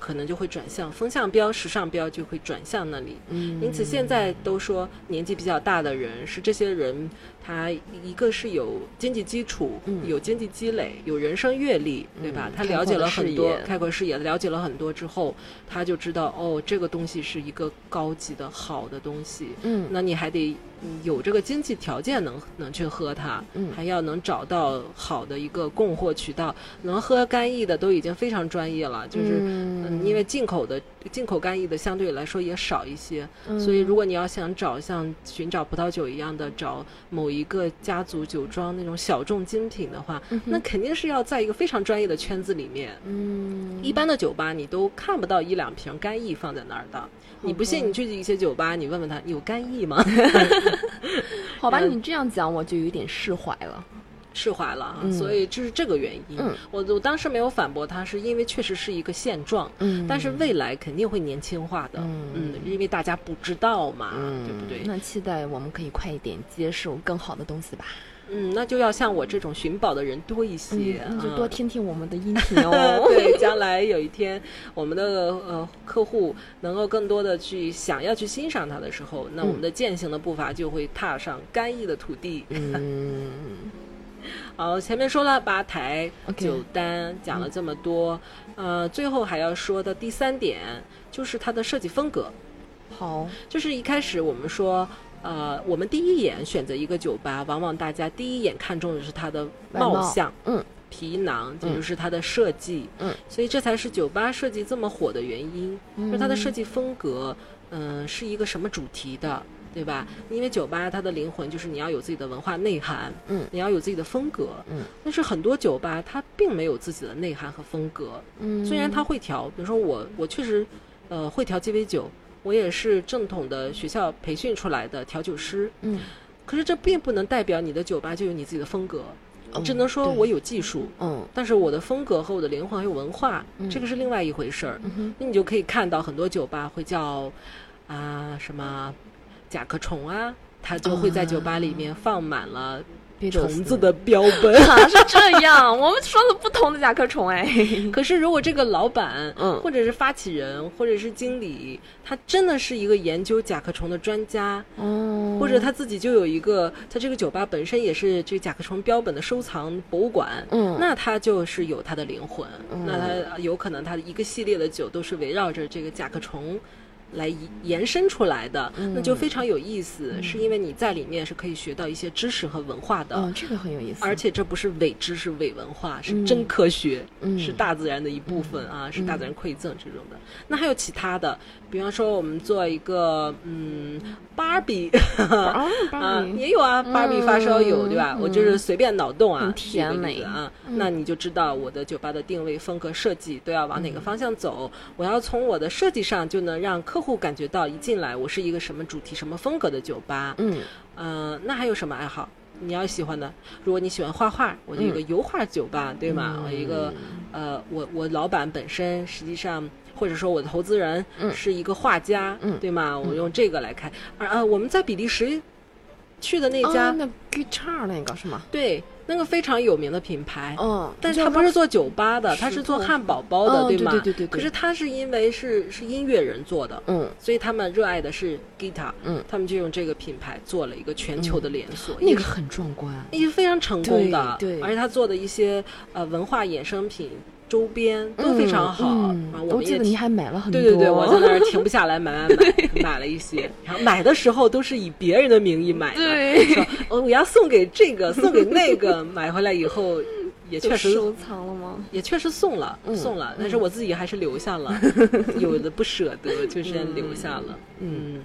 可能就会转向风向标、时尚标就会转向那里。嗯，因此，现在都说年纪比较大的人是这些人，他一个是有经济基础，嗯有经济积累，有人生阅历，对吧？嗯他了解了很多开阔视野，了解了很多之后，他就知道哦，这个东西是一个高级的好的东西。嗯那你还得有这个经济条件能能去喝它，嗯还要能找到好的一个供货渠道。能喝干邑的都已经非常专业了，就是嗯，因为进口的进口干邑的相对来说也少一些，所以如果你要想找像寻找葡萄酒一样的找某一个家族酒庄那种小众精品的话，那肯定是要在一个非常专业的圈子里面。嗯，一般的酒吧你都看不到一两瓶干邑放在那儿的。你不信，你去一些酒吧，你问问他有干邑吗？好吧，嗯你这样讲我就有点释怀了。释怀了啊，嗯所以就是这个原因。嗯我我当时没有反驳他，是因为确实是一个现状，嗯但是未来肯定会年轻化的，嗯因为大家不知道嘛，嗯，对不对？那期待我们可以快一点接受更好的东西吧。嗯，那就要像我这种寻宝的人多一些，嗯，那就啊多听听我们的音频哦。对，将来有一天我们的呃客户能够更多的去想要去欣赏它的时候，那我们的践行的步伐就会踏上干邑的土地。嗯，好，前面说了吧台酒单，讲了这么多，呃，最后还要说的第三点就是它的设计风格。好，就是一开始我们说，呃，我们第一眼选择一个酒吧，往往大家第一眼看中的是它的外貌。貌相、嗯。皮囊，也就是它的设计，嗯，所以这才是酒吧设计这么火的原因，就是它的设计风格，嗯、是一个什么主题的。对吧？因为酒吧它的灵魂就是你要有自己的文化内涵，嗯，你要有自己的风格，嗯。但是很多酒吧它并没有自己的内涵和风格，嗯，虽然它会调，比如说我，我确实，呃，会调鸡尾酒，我也是正统的学校培训出来的调酒师，嗯，可是这并不能代表你的酒吧就有你自己的风格，哦只能说我有技术，嗯。但是我的风格和我的灵魂还有文化，嗯。这个是另外一回事儿。嗯那你就可以看到很多酒吧会叫啊什么甲壳虫啊，它就会在酒吧里面放满了虫子的标本。啊，是这样，我们说了不同的甲壳虫哎。可是，如果这个老板，嗯或者是发起人，或者是经理，他真的是一个研究甲壳虫的专家，哦或者他自己就有一个，他这个酒吧本身也是这个甲壳虫标本的收藏博物馆，嗯那他就是有他的灵魂，嗯那他有可能他的一个系列的酒都是围绕着这个甲壳虫。来延延伸出来的，嗯。那就非常有意思，是因为你在里面是可以学到一些知识和文化的，哦，这个很有意思，而且这不是伪知识、伪文化，是嗯。真科学，嗯。是大自然的一部分啊，是大自然馈赠这种的。那还有其他的，比方说我们做一个嗯芭比 啊，也有啊，芭比发烧友、对吧？嗯我就是随便脑洞啊，很甜美啊，嗯那你就知道我的酒吧的定位、风格、设计都要往哪个方向走。我要从我的设计上就能让客户感觉到一进来我是一个什么主题、什么风格的酒吧。嗯嗯，那还有什么爱好？你要喜欢的，如果你喜欢画画，我就有个油画酒吧，对吗？嗯我一个呃，我我老板本身实际上，或者说我的投资人嗯是一个画家，嗯对吗？我用这个来开。而呃，我们在比利时去的那家，啊那 guitar 那个是吗？对，那个非常有名的品牌。嗯，但是他不是做酒吧的，石他是做汉堡包的，哦对吗？对对对对可是他是因为是是音乐人做的，嗯所以他们热爱的是 guitar，嗯，他们就用这个品牌做了一个全球的连锁，那个很壮观，也非常成功的，对对而且他做的一些呃文化衍生品周边都非常好，嗯啊，我们也记得你还买了很多，对对对，我在那儿停不下来，买买买，买了一些，然后买的时候都是以别人的名义买的，对。说哦我要送给这个，送给那个，买回来以后也确实收藏了吗？也确实送了，嗯。送了，但是我自己还是留下了，有的不舍得，就先留下了。嗯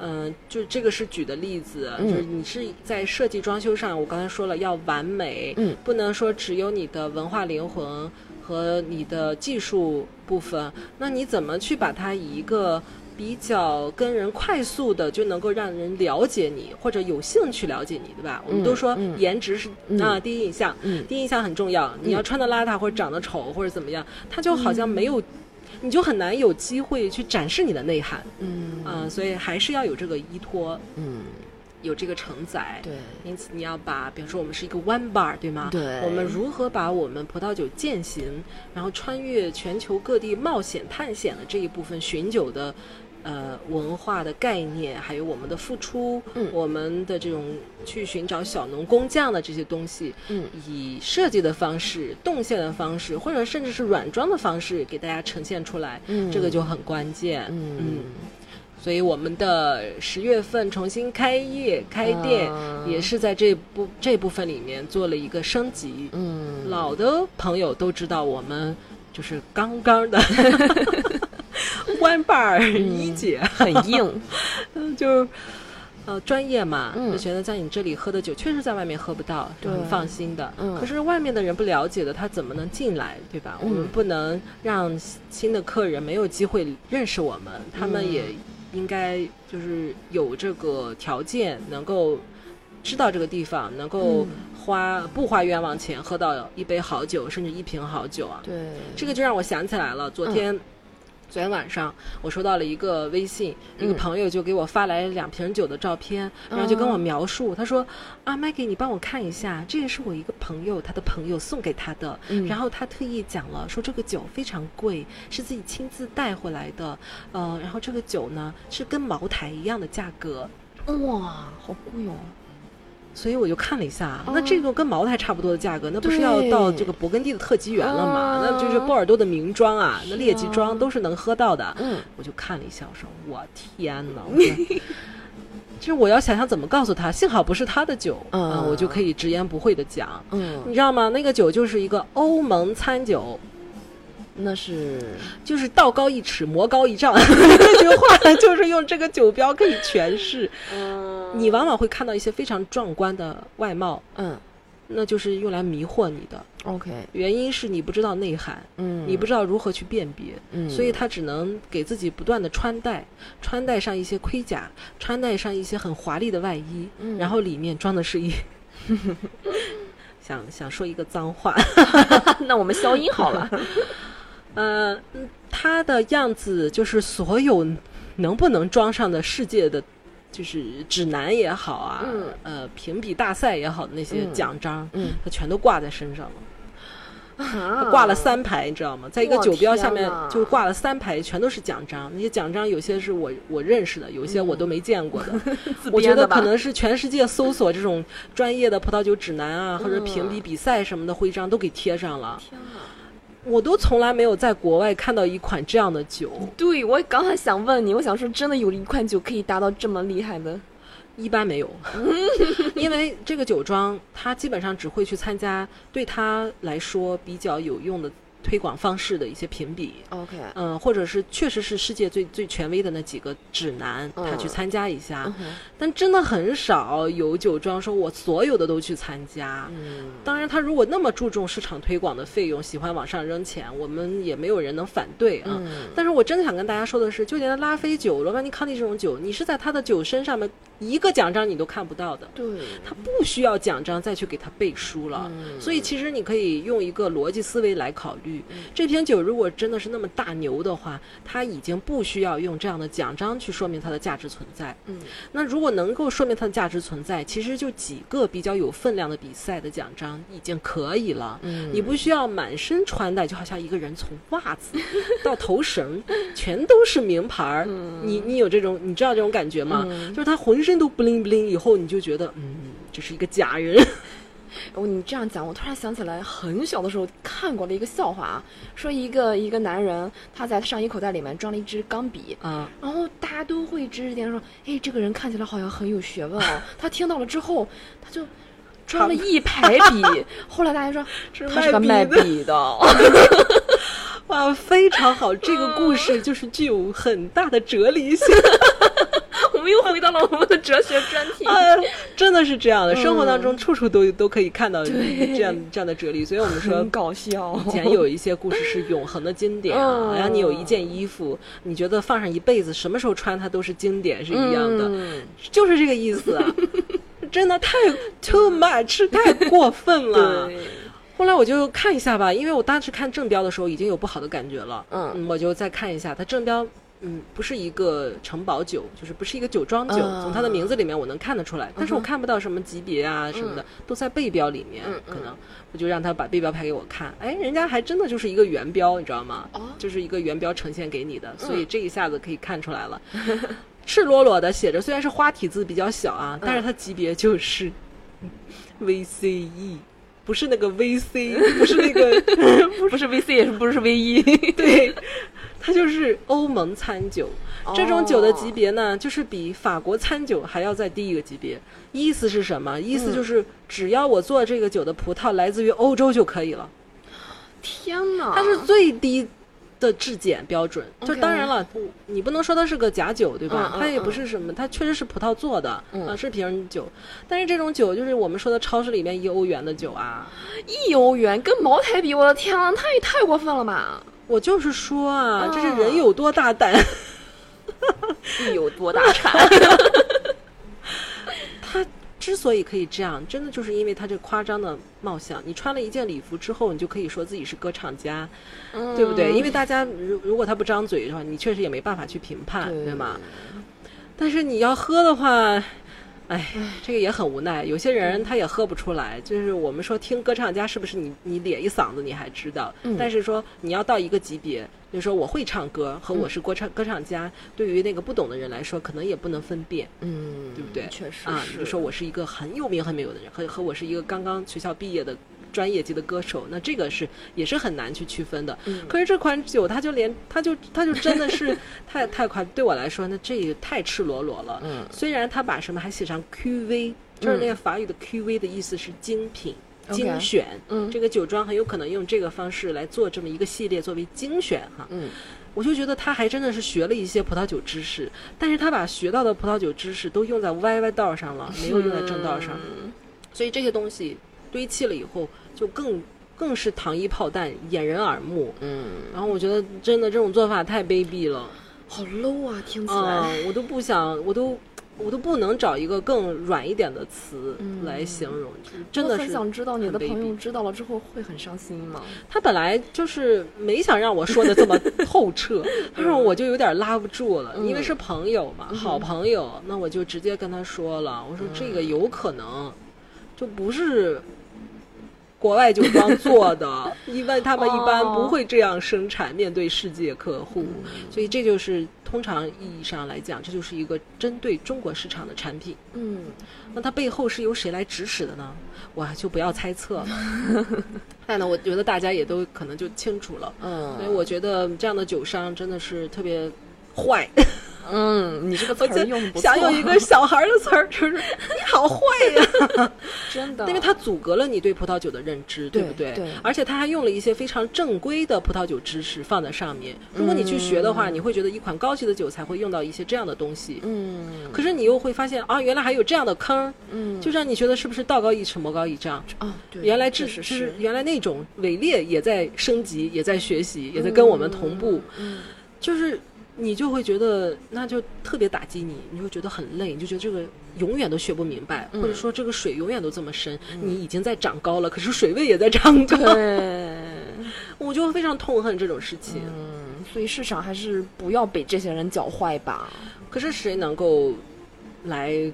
嗯，就这个是举的例子，嗯。就是你是在设计装修上，我刚才说了要完美，嗯。不能说只有你的文化灵魂和你的技术部分，那你怎么去把它以一个比较跟人快速的就能够让人了解你，或者有兴趣了解你，对吧？我们都说嗯。颜值是、嗯。啊第一印象，嗯。第一印象很重要。你要穿的邋遢或者长得丑或者怎么样，他就好像没有，你就很难有机会去展示你的内涵嗯。啊、所以还是要有这个依托，嗯，有这个承载。对，因此，你要把，比如说我们是一个 one bar，对吗？对。我们如何把我们葡萄酒践行，然后穿越全球各地冒险探险的这一部分寻酒的，呃，文化的概念，还有我们的付出，嗯。我们的这种去寻找小农工匠的这些东西，嗯。以设计的方式、动线的方式，或者甚至是软装的方式给大家呈现出来，嗯。这个就很关键。嗯所以我们的十月份重新开业开店，也是在这部这部分里面做了一个升级。嗯，老的朋友都知道我们就是刚刚的 One Bar 一姐，很硬，嗯，就呃专业嘛，嗯。就觉得在你这里喝的酒，确实在外面喝不到，就很放心的。嗯。可是外面的人不了解的，他怎么能进来，对吧？嗯。我们不能让新的客人没有机会认识我们，他们嗯。也应该就是有这个条件，能够知道这个地方，能够嗯花、不花冤枉钱喝到一杯好酒，甚至一瓶好酒啊。对，这个就让我想起来了，昨天。昨天晚上，我收到了一个微信，一个嗯。朋友就给我发来两瓶酒的照片，然后就跟我描述，他说：“啊，Maggie，你帮我看一下，这也是我一个朋友他的朋友送给他的，嗯。然后他特意讲了，说这个酒非常贵，是自己亲自带回来的，呃，然后这个酒呢是跟茅台一样的价格，哇，好贵哦。所以我就看了一下，哦那这个跟茅台差不多的价格，那不是要到这个勃艮第的特级园了吗？啊那就是波尔多的名庄啊，那是列级啊庄都是能喝到的。嗯，我就看了一下，我说我天哪！我说 就是我要想想怎么告诉他，幸好不是他的酒，嗯啊我就可以直言不讳的讲。嗯，你知道吗？那个酒就是一个欧盟餐酒，那是就是道高一尺，魔高一丈。这句话就是用这个酒标可以诠释。嗯你往往会看到一些非常壮观的外貌，嗯那就是用来迷惑你的。，OK，原因是你不知道内涵，嗯，你不知道如何去辨别，嗯，所以他只能给自己不断的穿戴，穿戴上一些盔甲，穿戴上一些很华丽的外衣，嗯然后里面装的是一，想想说一个脏话 那我们消音好了。呃，嗯他的样子就是所有能不能装上的世界的。就是指南也好啊，嗯呃，评比大赛也好的那些嗯奖章，嗯，他全都挂在身上了。啊挂了三排，你知道吗？在一个酒标下面就挂了三排，全都是奖章。那些奖章有些是我我认识的，有些我都没见过的。自我觉得可能是全世界搜索这种专业的葡萄酒指南啊，或者嗯评比比赛什么的徽章都给贴上了。天哪！我都从来没有在国外看到一款这样的酒，对，我刚才想问你，我想说，真的有一款酒可以达到这么厉害的？一般没有，因为这个酒庄他基本上只会去参加对他来说比较有用的推广方式的一些评比。OK，嗯，或者是确实是世界最最权威的那几个指南，他去嗯参加一下，但真的很少有酒庄说我所有的都去参加。嗯当然，他如果那么注重市场推广的费用，喜欢往上扔钱，我们也没有人能反对啊。嗯但是我真的想跟大家说的是，就连拉菲酒、罗曼尼康帝这种酒，你是在他的酒身上面一个奖章你都看不到的，对，他不需要奖章再去给他背书了。嗯所以其实你可以用一个逻辑思维来考虑，这瓶酒如果真的是那么大牛的话，它已经不需要用这样的奖章去说明它的价值存在。嗯那如果能够说明它的价值存在，其实就几个比较有分量的比赛的奖章已经可以了。嗯你不需要满身穿戴，就好像一个人从袜子 到头绳全都是名牌儿。你你有这种你知道这种感觉吗？嗯就是他浑身都 bling bling，以后你就觉得嗯，这是一个假人。哦，你这样讲，我突然想起来，很小的时候看过的一个笑话啊，说一个一个男人他在上衣口袋里面装了一支钢笔，啊，然后大家都会指指点点说，哎，这个人看起来好像很有学问哦。他听到了之后，他就装了一排笔，后来大家说他是个卖笔的。哇，非常好！这个故事就是具有很大的哲理性，我们又回到了我们的哲学专题。啊，真的是这样的。生活当中处处都都可以看到这样这样的哲理，所以我们说很。搞笑。以前有一些故事是永恒的经典啊，后你有一件衣服，你觉得放上一辈子，什么时候穿它都是经典，是一样的，嗯就是这个意思啊。真的太 too much，太过分了。后来我就看一下吧，因为我当时看正标的时候已经有不好的感觉了，嗯我就再看一下它正标。嗯，不是一个城堡酒，就是不是一个酒庄酒。嗯从它的名字里面我能看得出来，但是我看不到什么级别啊什么的，都在背标里面。可能我就让他把背标拍给我看，哎，人家还真的就是一个原标，你知道吗？哦就是一个原标呈现给你的，所以这一下子可以看出来了，赤裸裸的写着，虽然是花体字比较小啊，但是它级别就是 VCE。不是那个 VC，不是那个，不是 VC 也是不是 VE，？对，它就是欧盟餐酒。这种酒的级别呢，就是比法国餐酒还要再低一个级别。意思是什么？意思就是只要我做这个酒的葡萄来自于欧洲就可以了。天哪！它是最低。的质检标准，就当然了，你不能说它是个假酒，对吧？它也不是什么，它确实是葡萄做的，啊，是瓶酒。但是这种酒就是我们说的超市里面一欧元的酒啊，一欧元跟茅台比，我的天啊，它也太过分了吧！我就是说啊，这是人有多大胆，地有多大产。他。之所以可以这样，真的就是因为他这夸张的貌相。你穿了一件礼服之后，你就可以说自己是歌唱家，对不对？因为大家如如果他不张嘴的话，你确实也没办法去评判，对吗？但是你要喝的话。哎，这个也很无奈。有些人他也喝不出来。就是我们说听歌唱家是不是你你咧一嗓子你还知道，但是说你要到一个级别，就说我会唱歌和我是歌唱歌唱家，对于那个不懂的人来说，可能也不能分辨，嗯，对不对？确实啊，就说我是一个很有名很有名的人，和和我是一个刚刚学校毕业的。专业级的歌手，那这个是也是很难去区分的。可是这款酒，它就连它就它就真的是 太太快，对我来说，那这也太赤裸裸了。嗯，虽然他把什么还写上 QV，就是那个法语的 QV 的意思是精品、精选。嗯，这个酒庄很有可能用这个方式来做这么一个系列作为精选哈。嗯，我就觉得他还真的是学了一些葡萄酒知识，但是他把学到的葡萄酒知识都用在歪歪道上了，没有用在正道上。所以这些东西。堆砌了以后，就更更是糖衣炮弹，掩人耳目。嗯，然后我觉得真的这种做法太卑鄙了，好 low 啊！听起来，我都不想，我都我都不能找一个更软一点的词来形容。真的是很想知道你的朋友知道了之后会很伤心吗？他本来就是没想让我说的这么 透彻，他说我就有点拉不住了，因为是朋友嘛，好朋友，那我就直接跟他说了，我说这个有可能就不是。国外酒庄做的，一般他们一般不会这样生产，面对世界客户，所以这就是通常意义上来讲，这就是一个针对中国市场的产品。嗯，那它背后是由谁来指使的呢？我就不要猜测了。但呢，我觉得大家也都可能就清楚了。嗯，所以我觉得这样的酒商真的是特别坏。嗯，你这个词儿用不错。想用一个小孩的词儿，就是你好坏呀，真的。因为它阻隔了你对葡萄酒的认知，对不对？对。而且他还用了一些非常正规的葡萄酒知识放在上面。如果你去学的话，你会觉得一款高级的酒才会用到一些这样的东西。嗯。可是你又会发现啊，原来还有这样的坑。嗯。就让你觉得是不是道高一尺，魔高一丈？啊，对。原来知识是原来那种伪劣也在升级，也在学习，也在跟我们同步。嗯。就是。你就会觉得那就特别打击你，你会觉得很累，你就觉得这个永远都学不明白，或者说这个水永远都这么深，你已经在长高了，可是水位也在长高。对，我就非常痛恨这种事情。嗯，所以市场还是不要被这些人搅坏吧。可是谁能够来？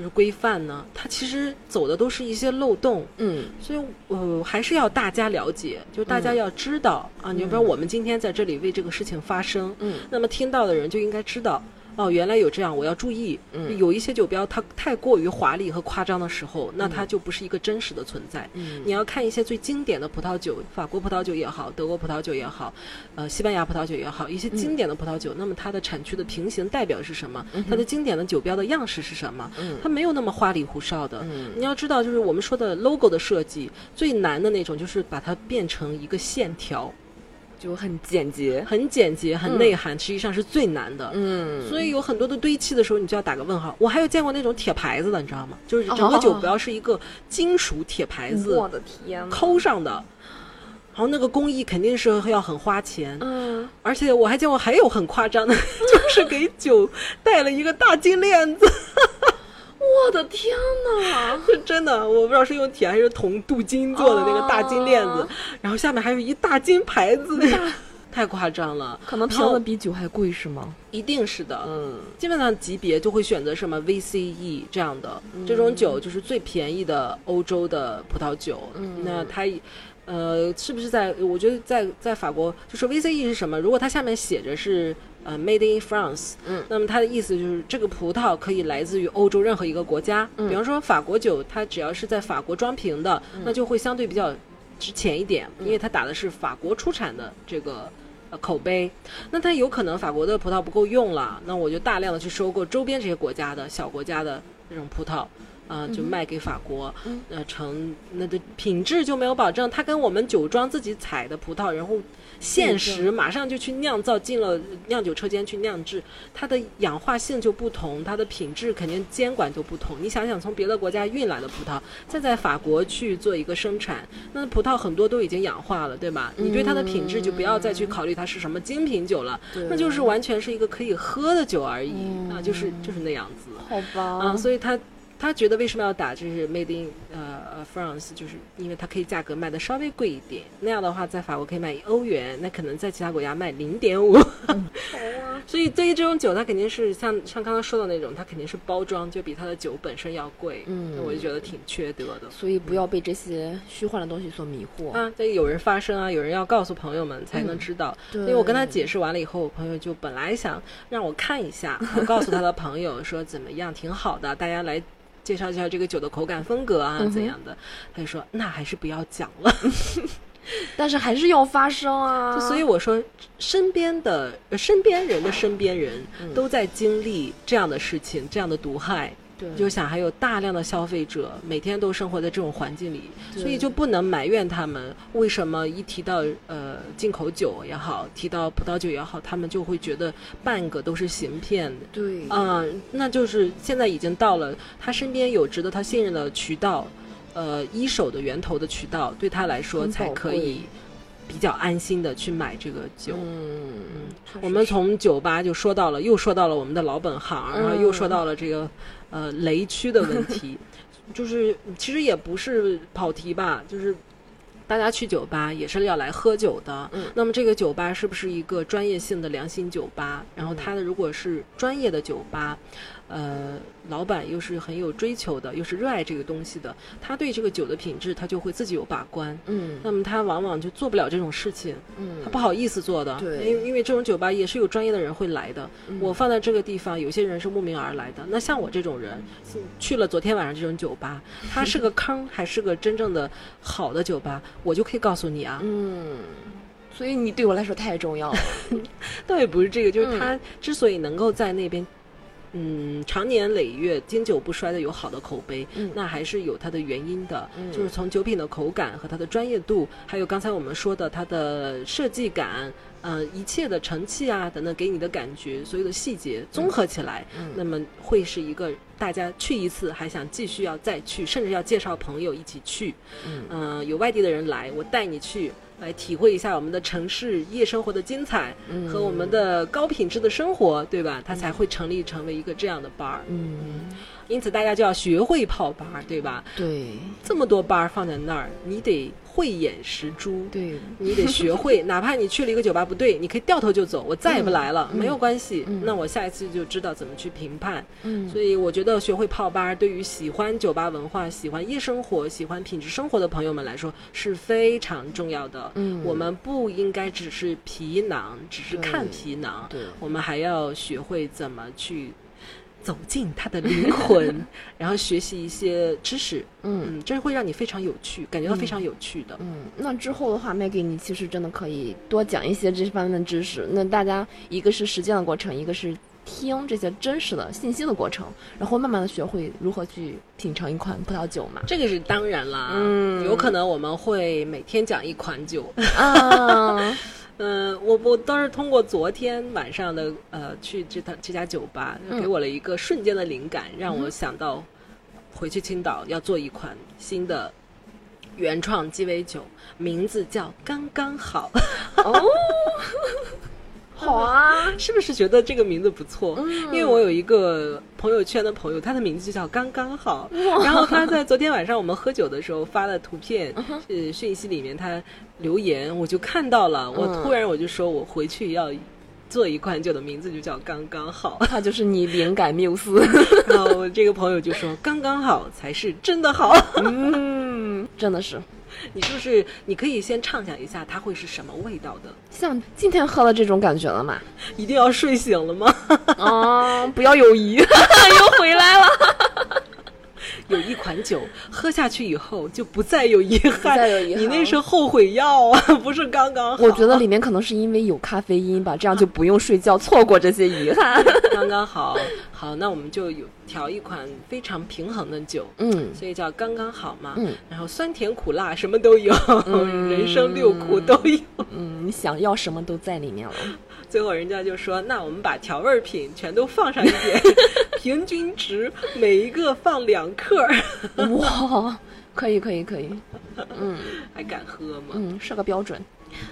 就是规范呢，它其实走的都是一些漏洞，嗯，所以呃还是要大家了解，就大家要知道啊，你比如我们今天在这里为这个事情发声，嗯，那么听到的人就应该知道。哦，原来有这样，我要注意。嗯，有一些酒标它太过于华丽和夸张的时候，那它就不是一个真实的存在。嗯，你要看一些最经典的葡萄酒，法国葡萄酒也好，德国葡萄酒也好，呃，西班牙葡萄酒也好，一些经典的葡萄酒，那么它的产区的平行代表是什么？它的经典的酒标的样式是什么？嗯，它没有那么花里胡哨的。嗯，你要知道，就是我们说的 logo 的设计最难的那种，就是把它变成一个线条。就很简洁，很简洁，很内涵，实际上是最难的。嗯，所以有很多的堆砌的时候，你就要打个问号。我还有见过那种铁牌子的，你知道吗？就是整个酒标是一个金属铁牌子，我的天，抠上的。然后那个工艺肯定是要很花钱。嗯，而且我还见过还有很夸张的，就是给酒戴了一个大金链子。我的天哪！是 真的，我不知道是用铁还是铜镀金做的那个大金链子，然后下面还有一大金牌子，太夸张了。可能瓶子比酒还贵是吗？一定是的。嗯，基本上级别就会选择什么 VCE 这样的这种酒，就是最便宜的欧洲的葡萄酒。嗯，那它，呃，是不是在？我觉得在在法国，就是 VCE 是什么？如果它下面写着是。呃，Made in France，嗯，那么它的意思就是这个葡萄可以来自于欧洲任何一个国家，比方说法国酒，它只要是在法国装瓶的，那就会相对比较值钱一点，因为它打的是法国出产的这个呃口碑。那它有可能法国的葡萄不够用了，那我就大量的去收购周边这些国家的小国家的这种葡萄。啊，就卖给法国，呃，成那的品质就没有保证。它跟我们酒庄自己采的葡萄，然后现实马上就去酿造，进了酿酒车间去酿制，它的氧化性就不同，它的品质肯定监管就不同。你想想，从别的国家运来的葡萄，再在法国去做一个生产，那葡萄很多都已经氧化了，对吧？你对它的品质就不要再去考虑它是什么精品酒了，那就是完全是一个可以喝的酒而已啊，就是就是那样子。好吧。啊，所以它。他觉得为什么要打就是 Made in 呃呃 France，就是因为它可以价格卖的稍微贵一点。那样的话，在法国可以卖一欧元，那可能在其他国家卖零点五。所以对于这种酒，它肯定是像像刚刚说的那种，它肯定是包装就比它的酒本身要贵。嗯，我就觉得挺缺德的。所以不要被这些虚幻的东西所迷惑啊！这有人发声啊，有人要告诉朋友们才能知道。因为我跟他解释完了以后，我朋友就本来想让我看一下，我告诉他的朋友说怎么样，挺好的，大家来。介绍介绍这个酒的口感风格啊，怎样的？他就说那还是不要讲了，但是还是要发生啊。所以我说，身边的身边人的身边人都在经历这样的事情，这样的毒害。就想还有大量的消费者每天都生活在这种环境里，所以就不能埋怨他们为什么一提到呃进口酒也好，提到葡萄酒也好，他们就会觉得半个都是行骗。对，嗯，那就是现在已经到了他身边有值得他信任的渠道，呃，一手的源头的渠道，对他来说才可以比较安心的去买这个酒。嗯，我们从酒吧就说到了，又说到了我们的老本行，然后又说到了这个。呃，雷区的问题，就是其实也不是跑题吧，就是大家去酒吧也是要来喝酒的。嗯，那么这个酒吧是不是一个专业性的良心酒吧？然后它的如果是专业的酒吧。呃，老板又是很有追求的，又是热爱这个东西的，他对这个酒的品质，他就会自己有把关。嗯，那么他往往就做不了这种事情。嗯，他不好意思做的。对，因为因为这种酒吧也是有专业的人会来的。我放在这个地方，有些人是慕名而来的。那像我这种人，去了昨天晚上这种酒吧，它是个坑还是个真正的好的酒吧，我就可以告诉你啊。嗯，所以你对我来说太重要了。倒也不是这个，就是他之所以能够在那边。嗯，长年累月、经久不衰的有好的口碑，那还是有它的原因的。就是从酒品的口感和它的专业度，还有刚才我们说的它的设计感，嗯，一切的成器啊等等给你的感觉，所有的细节综合起来，那么会是一个大家去一次还想继续要再去，甚至要介绍朋友一起去。嗯，有外地的人来，我带你去。来体会一下我们的城市夜生活的精彩和我们的高品质的生活，对吧？它才会成立成为一个这样的班儿。嗯，因此大家就要学会泡吧，对吧？对，这么多班儿放在那儿，你得。慧眼识珠，对你得学会，哪怕你去了一个酒吧不对，你可以掉头就走，我再也不来了，没有关系。那我下一次就知道怎么去评判。嗯，所以我觉得学会泡吧，对于喜欢酒吧文化、喜欢夜生活、喜欢品质生活的朋友们来说是非常重要的。嗯，我们不应该只是皮囊，只是看皮囊，对，我们还要学会怎么去。走进他的灵魂，然后学习一些知识，嗯，这是会让你非常有趣，感觉到非常有趣的。嗯，那之后的话，Maggie，你其实真的可以多讲一些这方面的知识。那大家一个是实践的过程，一个是听这些真实的信息的过程，然后慢慢的学会如何去品尝一款葡萄酒嘛。这个是当然啦，嗯，有可能我们会每天讲一款酒啊。嗯，我我倒是通过昨天晚上的呃去这趟这家酒吧，给我了一个瞬间的灵感，让我想到回去青岛要做一款新的原创鸡尾酒，名字叫刚刚好。哦。好啊，是不是觉得这个名字不错？因为我有一个朋友圈的朋友，他的名字就叫刚刚好。然后他在昨天晚上我们喝酒的时候发的图片，呃，讯息里面他留言，我就看到了。我突然我就说我回去要做一款酒的名字就叫刚刚好，他就是你灵感缪斯。然后这个朋友就说刚刚好才是真的好，嗯，真的是。你是不是你可以先畅想一下它会是什么味道的？像今天喝了这种感觉了吗？一定要睡醒了吗？啊，不要有遗憾，又回来了。有一款酒喝下去以后就不再有遗憾，再有遗憾你那是后悔药啊，不是刚刚好。我觉得里面可能是因为有咖啡因吧，这样就不用睡觉，错过这些遗憾。刚刚好，好，那我们就有调一款非常平衡的酒，嗯所以叫刚刚好嘛。嗯然后酸甜苦辣什么都有，人生六苦都有。嗯，你想要什么都在里面了。最后人家就说：“那我们把调味品全都放上一点，平均值每一个放两克，哇，可以可以可以，嗯还敢喝吗？”嗯，是个标准。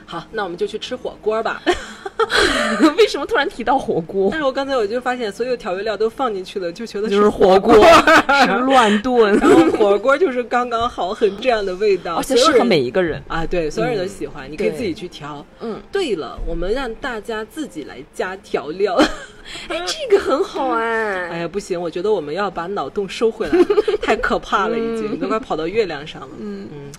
好，那我们就去吃火锅吧。为什么突然提到火锅但？是我刚才我就发现，所有调味料都放进去了，就觉得就是火火锅，是乱炖，然后火锅就是刚刚好，很这样的味道，而且适合每一个人。啊，对，所有人都喜欢，你可以自己去调。嗯，对了，我们让大家自己来加调料。哎，这个很好哎。哎呀，不行，我觉得我们要把脑洞收回来，太可怕了，已经都快跑到月亮上了。嗯嗯，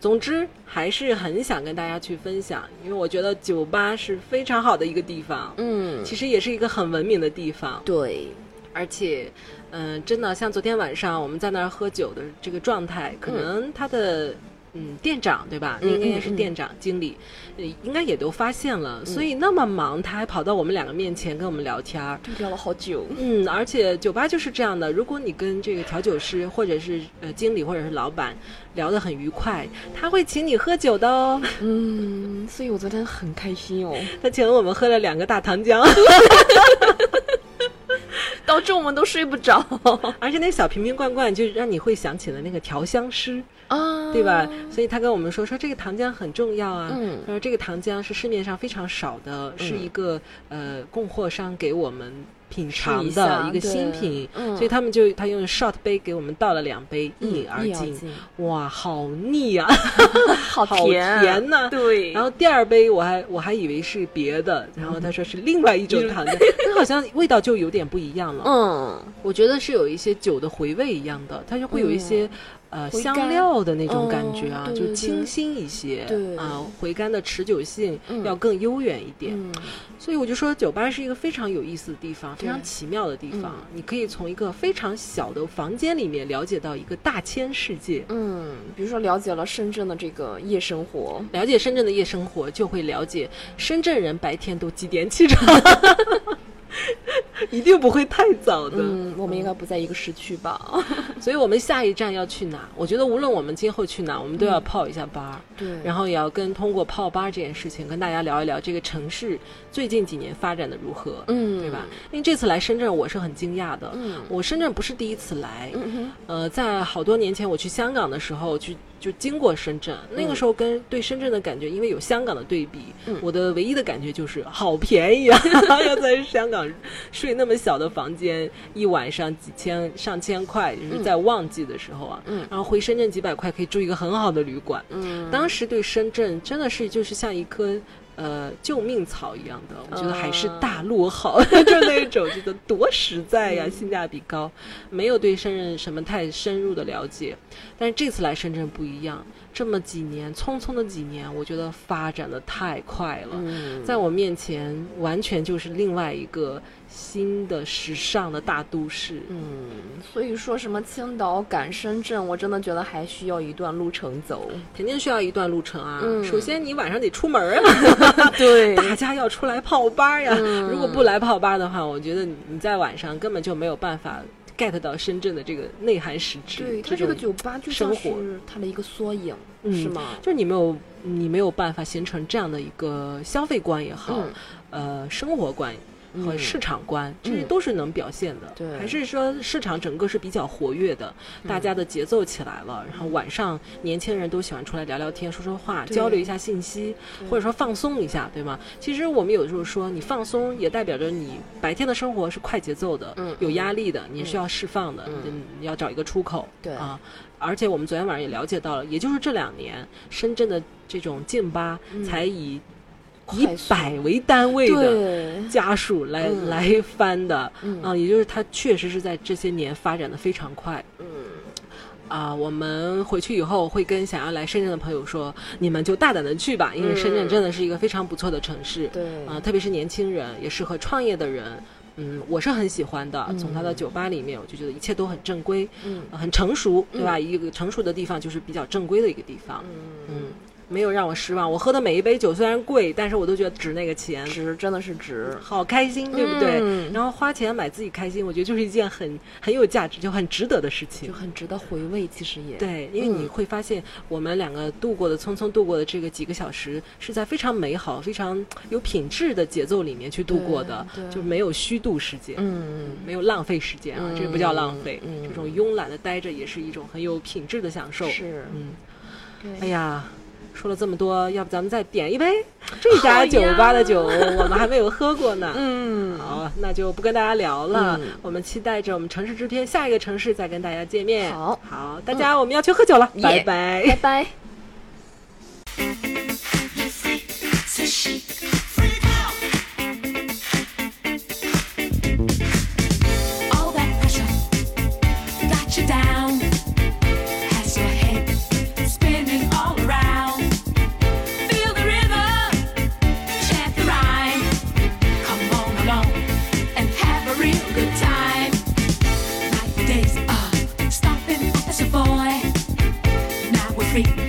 总之还是很想跟大家去分享，因为我觉得酒吧是非常好的一个地方，嗯，其实也是一个很文明的地方，对，而且，嗯、真的像昨天晚上我们在那儿喝酒的这个状态，可能他的。嗯，店长对吧？嗯应该也是店长、经理，呃应该也都发现了。所以那么忙，他还跑到我们两个面前跟我们聊天儿。聊了好久。嗯，而且酒吧就是这样的，如果你跟这个调酒师或者是呃经理或者是老板聊得很愉快，他会请你喝酒的哦。嗯，所以我昨天很开心哦，他请了我们喝了两个大糖浆，导致我们都睡不着 而且那小瓶瓶罐罐就让你会想起了那个调香师，啊对吧？所以他跟我们说说这个糖浆很重要啊。嗯他说这个糖浆是市面上非常少的，是一个呃供货商给我们品尝的一个新品，嗯所以他们就他用 shot 杯给我们倒了两杯，一饮而尽。哇，好腻啊！好好甜甜呐对，然后第二杯我还我还以为是别的，然后他说是另外一种糖浆，那好像味道就有点不一样了。嗯，我觉得是有一些酒的回味一样的，它就会有一些、呃香料的那种感觉啊，嗯对对。就清新一些，对。啊，回甘的持久性嗯。要更悠远一点。嗯。所以我就说，酒吧是一个非常有意思的地方，非常奇妙的地方。嗯。你可以从一个非常小的房间里面了解到一个大千世界。嗯，比如说了解了深圳的这个夜生活，了解深圳的夜生活，就会了解深圳人白天都几点起床，一定不会太早的。嗯，我们应该不在一个时区吧？所以我们下一站要去哪？我觉得无论我们今后去哪，我们都要泡一下吧。对然后也要跟通过泡吧这件事情跟大家聊一聊这个城市最近几年发展的如何，嗯，对吧？？因为这次来深圳，我是很惊讶的。嗯我深圳不是第一次来，嗯，呃，在好多年前我去香港的时候，就就经过深圳，那个时候跟对深圳的感觉，因为有香港的对比，嗯我的唯一的感觉就是好便宜啊！要在香港睡那么小的房间，一晚上几千上千块，就是在旺季的时候啊，嗯然后回深圳几百块可以住一个很好的旅馆。嗯，当时对深圳真的是就是像一棵呃救命草一样的，我觉得还是大陆好，就那种觉得多实在呀，性价比高，没有对深圳什么太深入的了解。但是这次来深圳不一样，这么几年匆匆的几年，我觉得发展的太快了。嗯，在我面前，完全就是另外一个新的时尚的大都市。嗯，所以说什么青岛赶深圳，我真的觉得还需要一段路程走。肯定需要一段路程啊。嗯首先，你晚上得出门啊。对 大家要出来泡吧呀！嗯如果不来泡吧的话，我觉得你在晚上根本就没有办法 get 到深圳的这个内涵实质。对，它这个酒吧就像是它的一个缩影，嗯是吗？就是你没有你没有办法形成这样的一个消费观也好，嗯呃，生活观。和嗯。市场观，这些都是能表现的。对。还是说市场整个是比较活跃的，大家的节奏起来了，然后晚上年轻人都喜欢出来聊聊天、说说话、交流一下信息，或者说放松一下，对吗？其实我们有时候说，你放松也代表着你白天的生活是快节奏的，嗯有压力的，你是要释放的，你要找一个出口，对。啊。而且我们昨天晚上也了解到了，也就是这两年，深圳的这种劲吧嗯。才以以百为单位的，家数来、嗯。来翻的，嗯。啊，也就是它确实是在这些年发展的非常快。嗯。啊，我们回去以后会跟想要来深圳的朋友说，你们就大胆的去吧，因为深圳嗯。真的是一个非常不错的城市。对，啊，特别是年轻人，也适合创业的人，嗯，我是很喜欢的。从他的酒吧里面，我就觉得一切都很正规，嗯，很成熟，对吧？一个成熟的地方就是比较正规的一个地方，嗯。没有让我失望，我喝的每一杯酒虽然贵，但是我都觉得值那个钱，值真的是值，好开心，对不对？然后花钱买自己开心，我觉得就是一件很很有价值，就很值得的事情，就很值得回味。其实也。对，因为你会发现我们两个度过的匆匆度过的这个几个小时，是在非常美好、非常有品质的节奏里面去度过的，就没有虚度时间，嗯，没有浪费时间啊，这不叫浪费，这种慵懒的待着也是一种很有品质的享受，是，嗯，哎呀。说了这么多，要不咱们再点一杯这家酒吧的酒，我们还没有喝过呢。嗯，好，那就不跟大家聊了。我们期待着我们城市之片下一个城市再跟大家见面。好，好，大家我们要去喝酒了，拜拜，拜拜。free.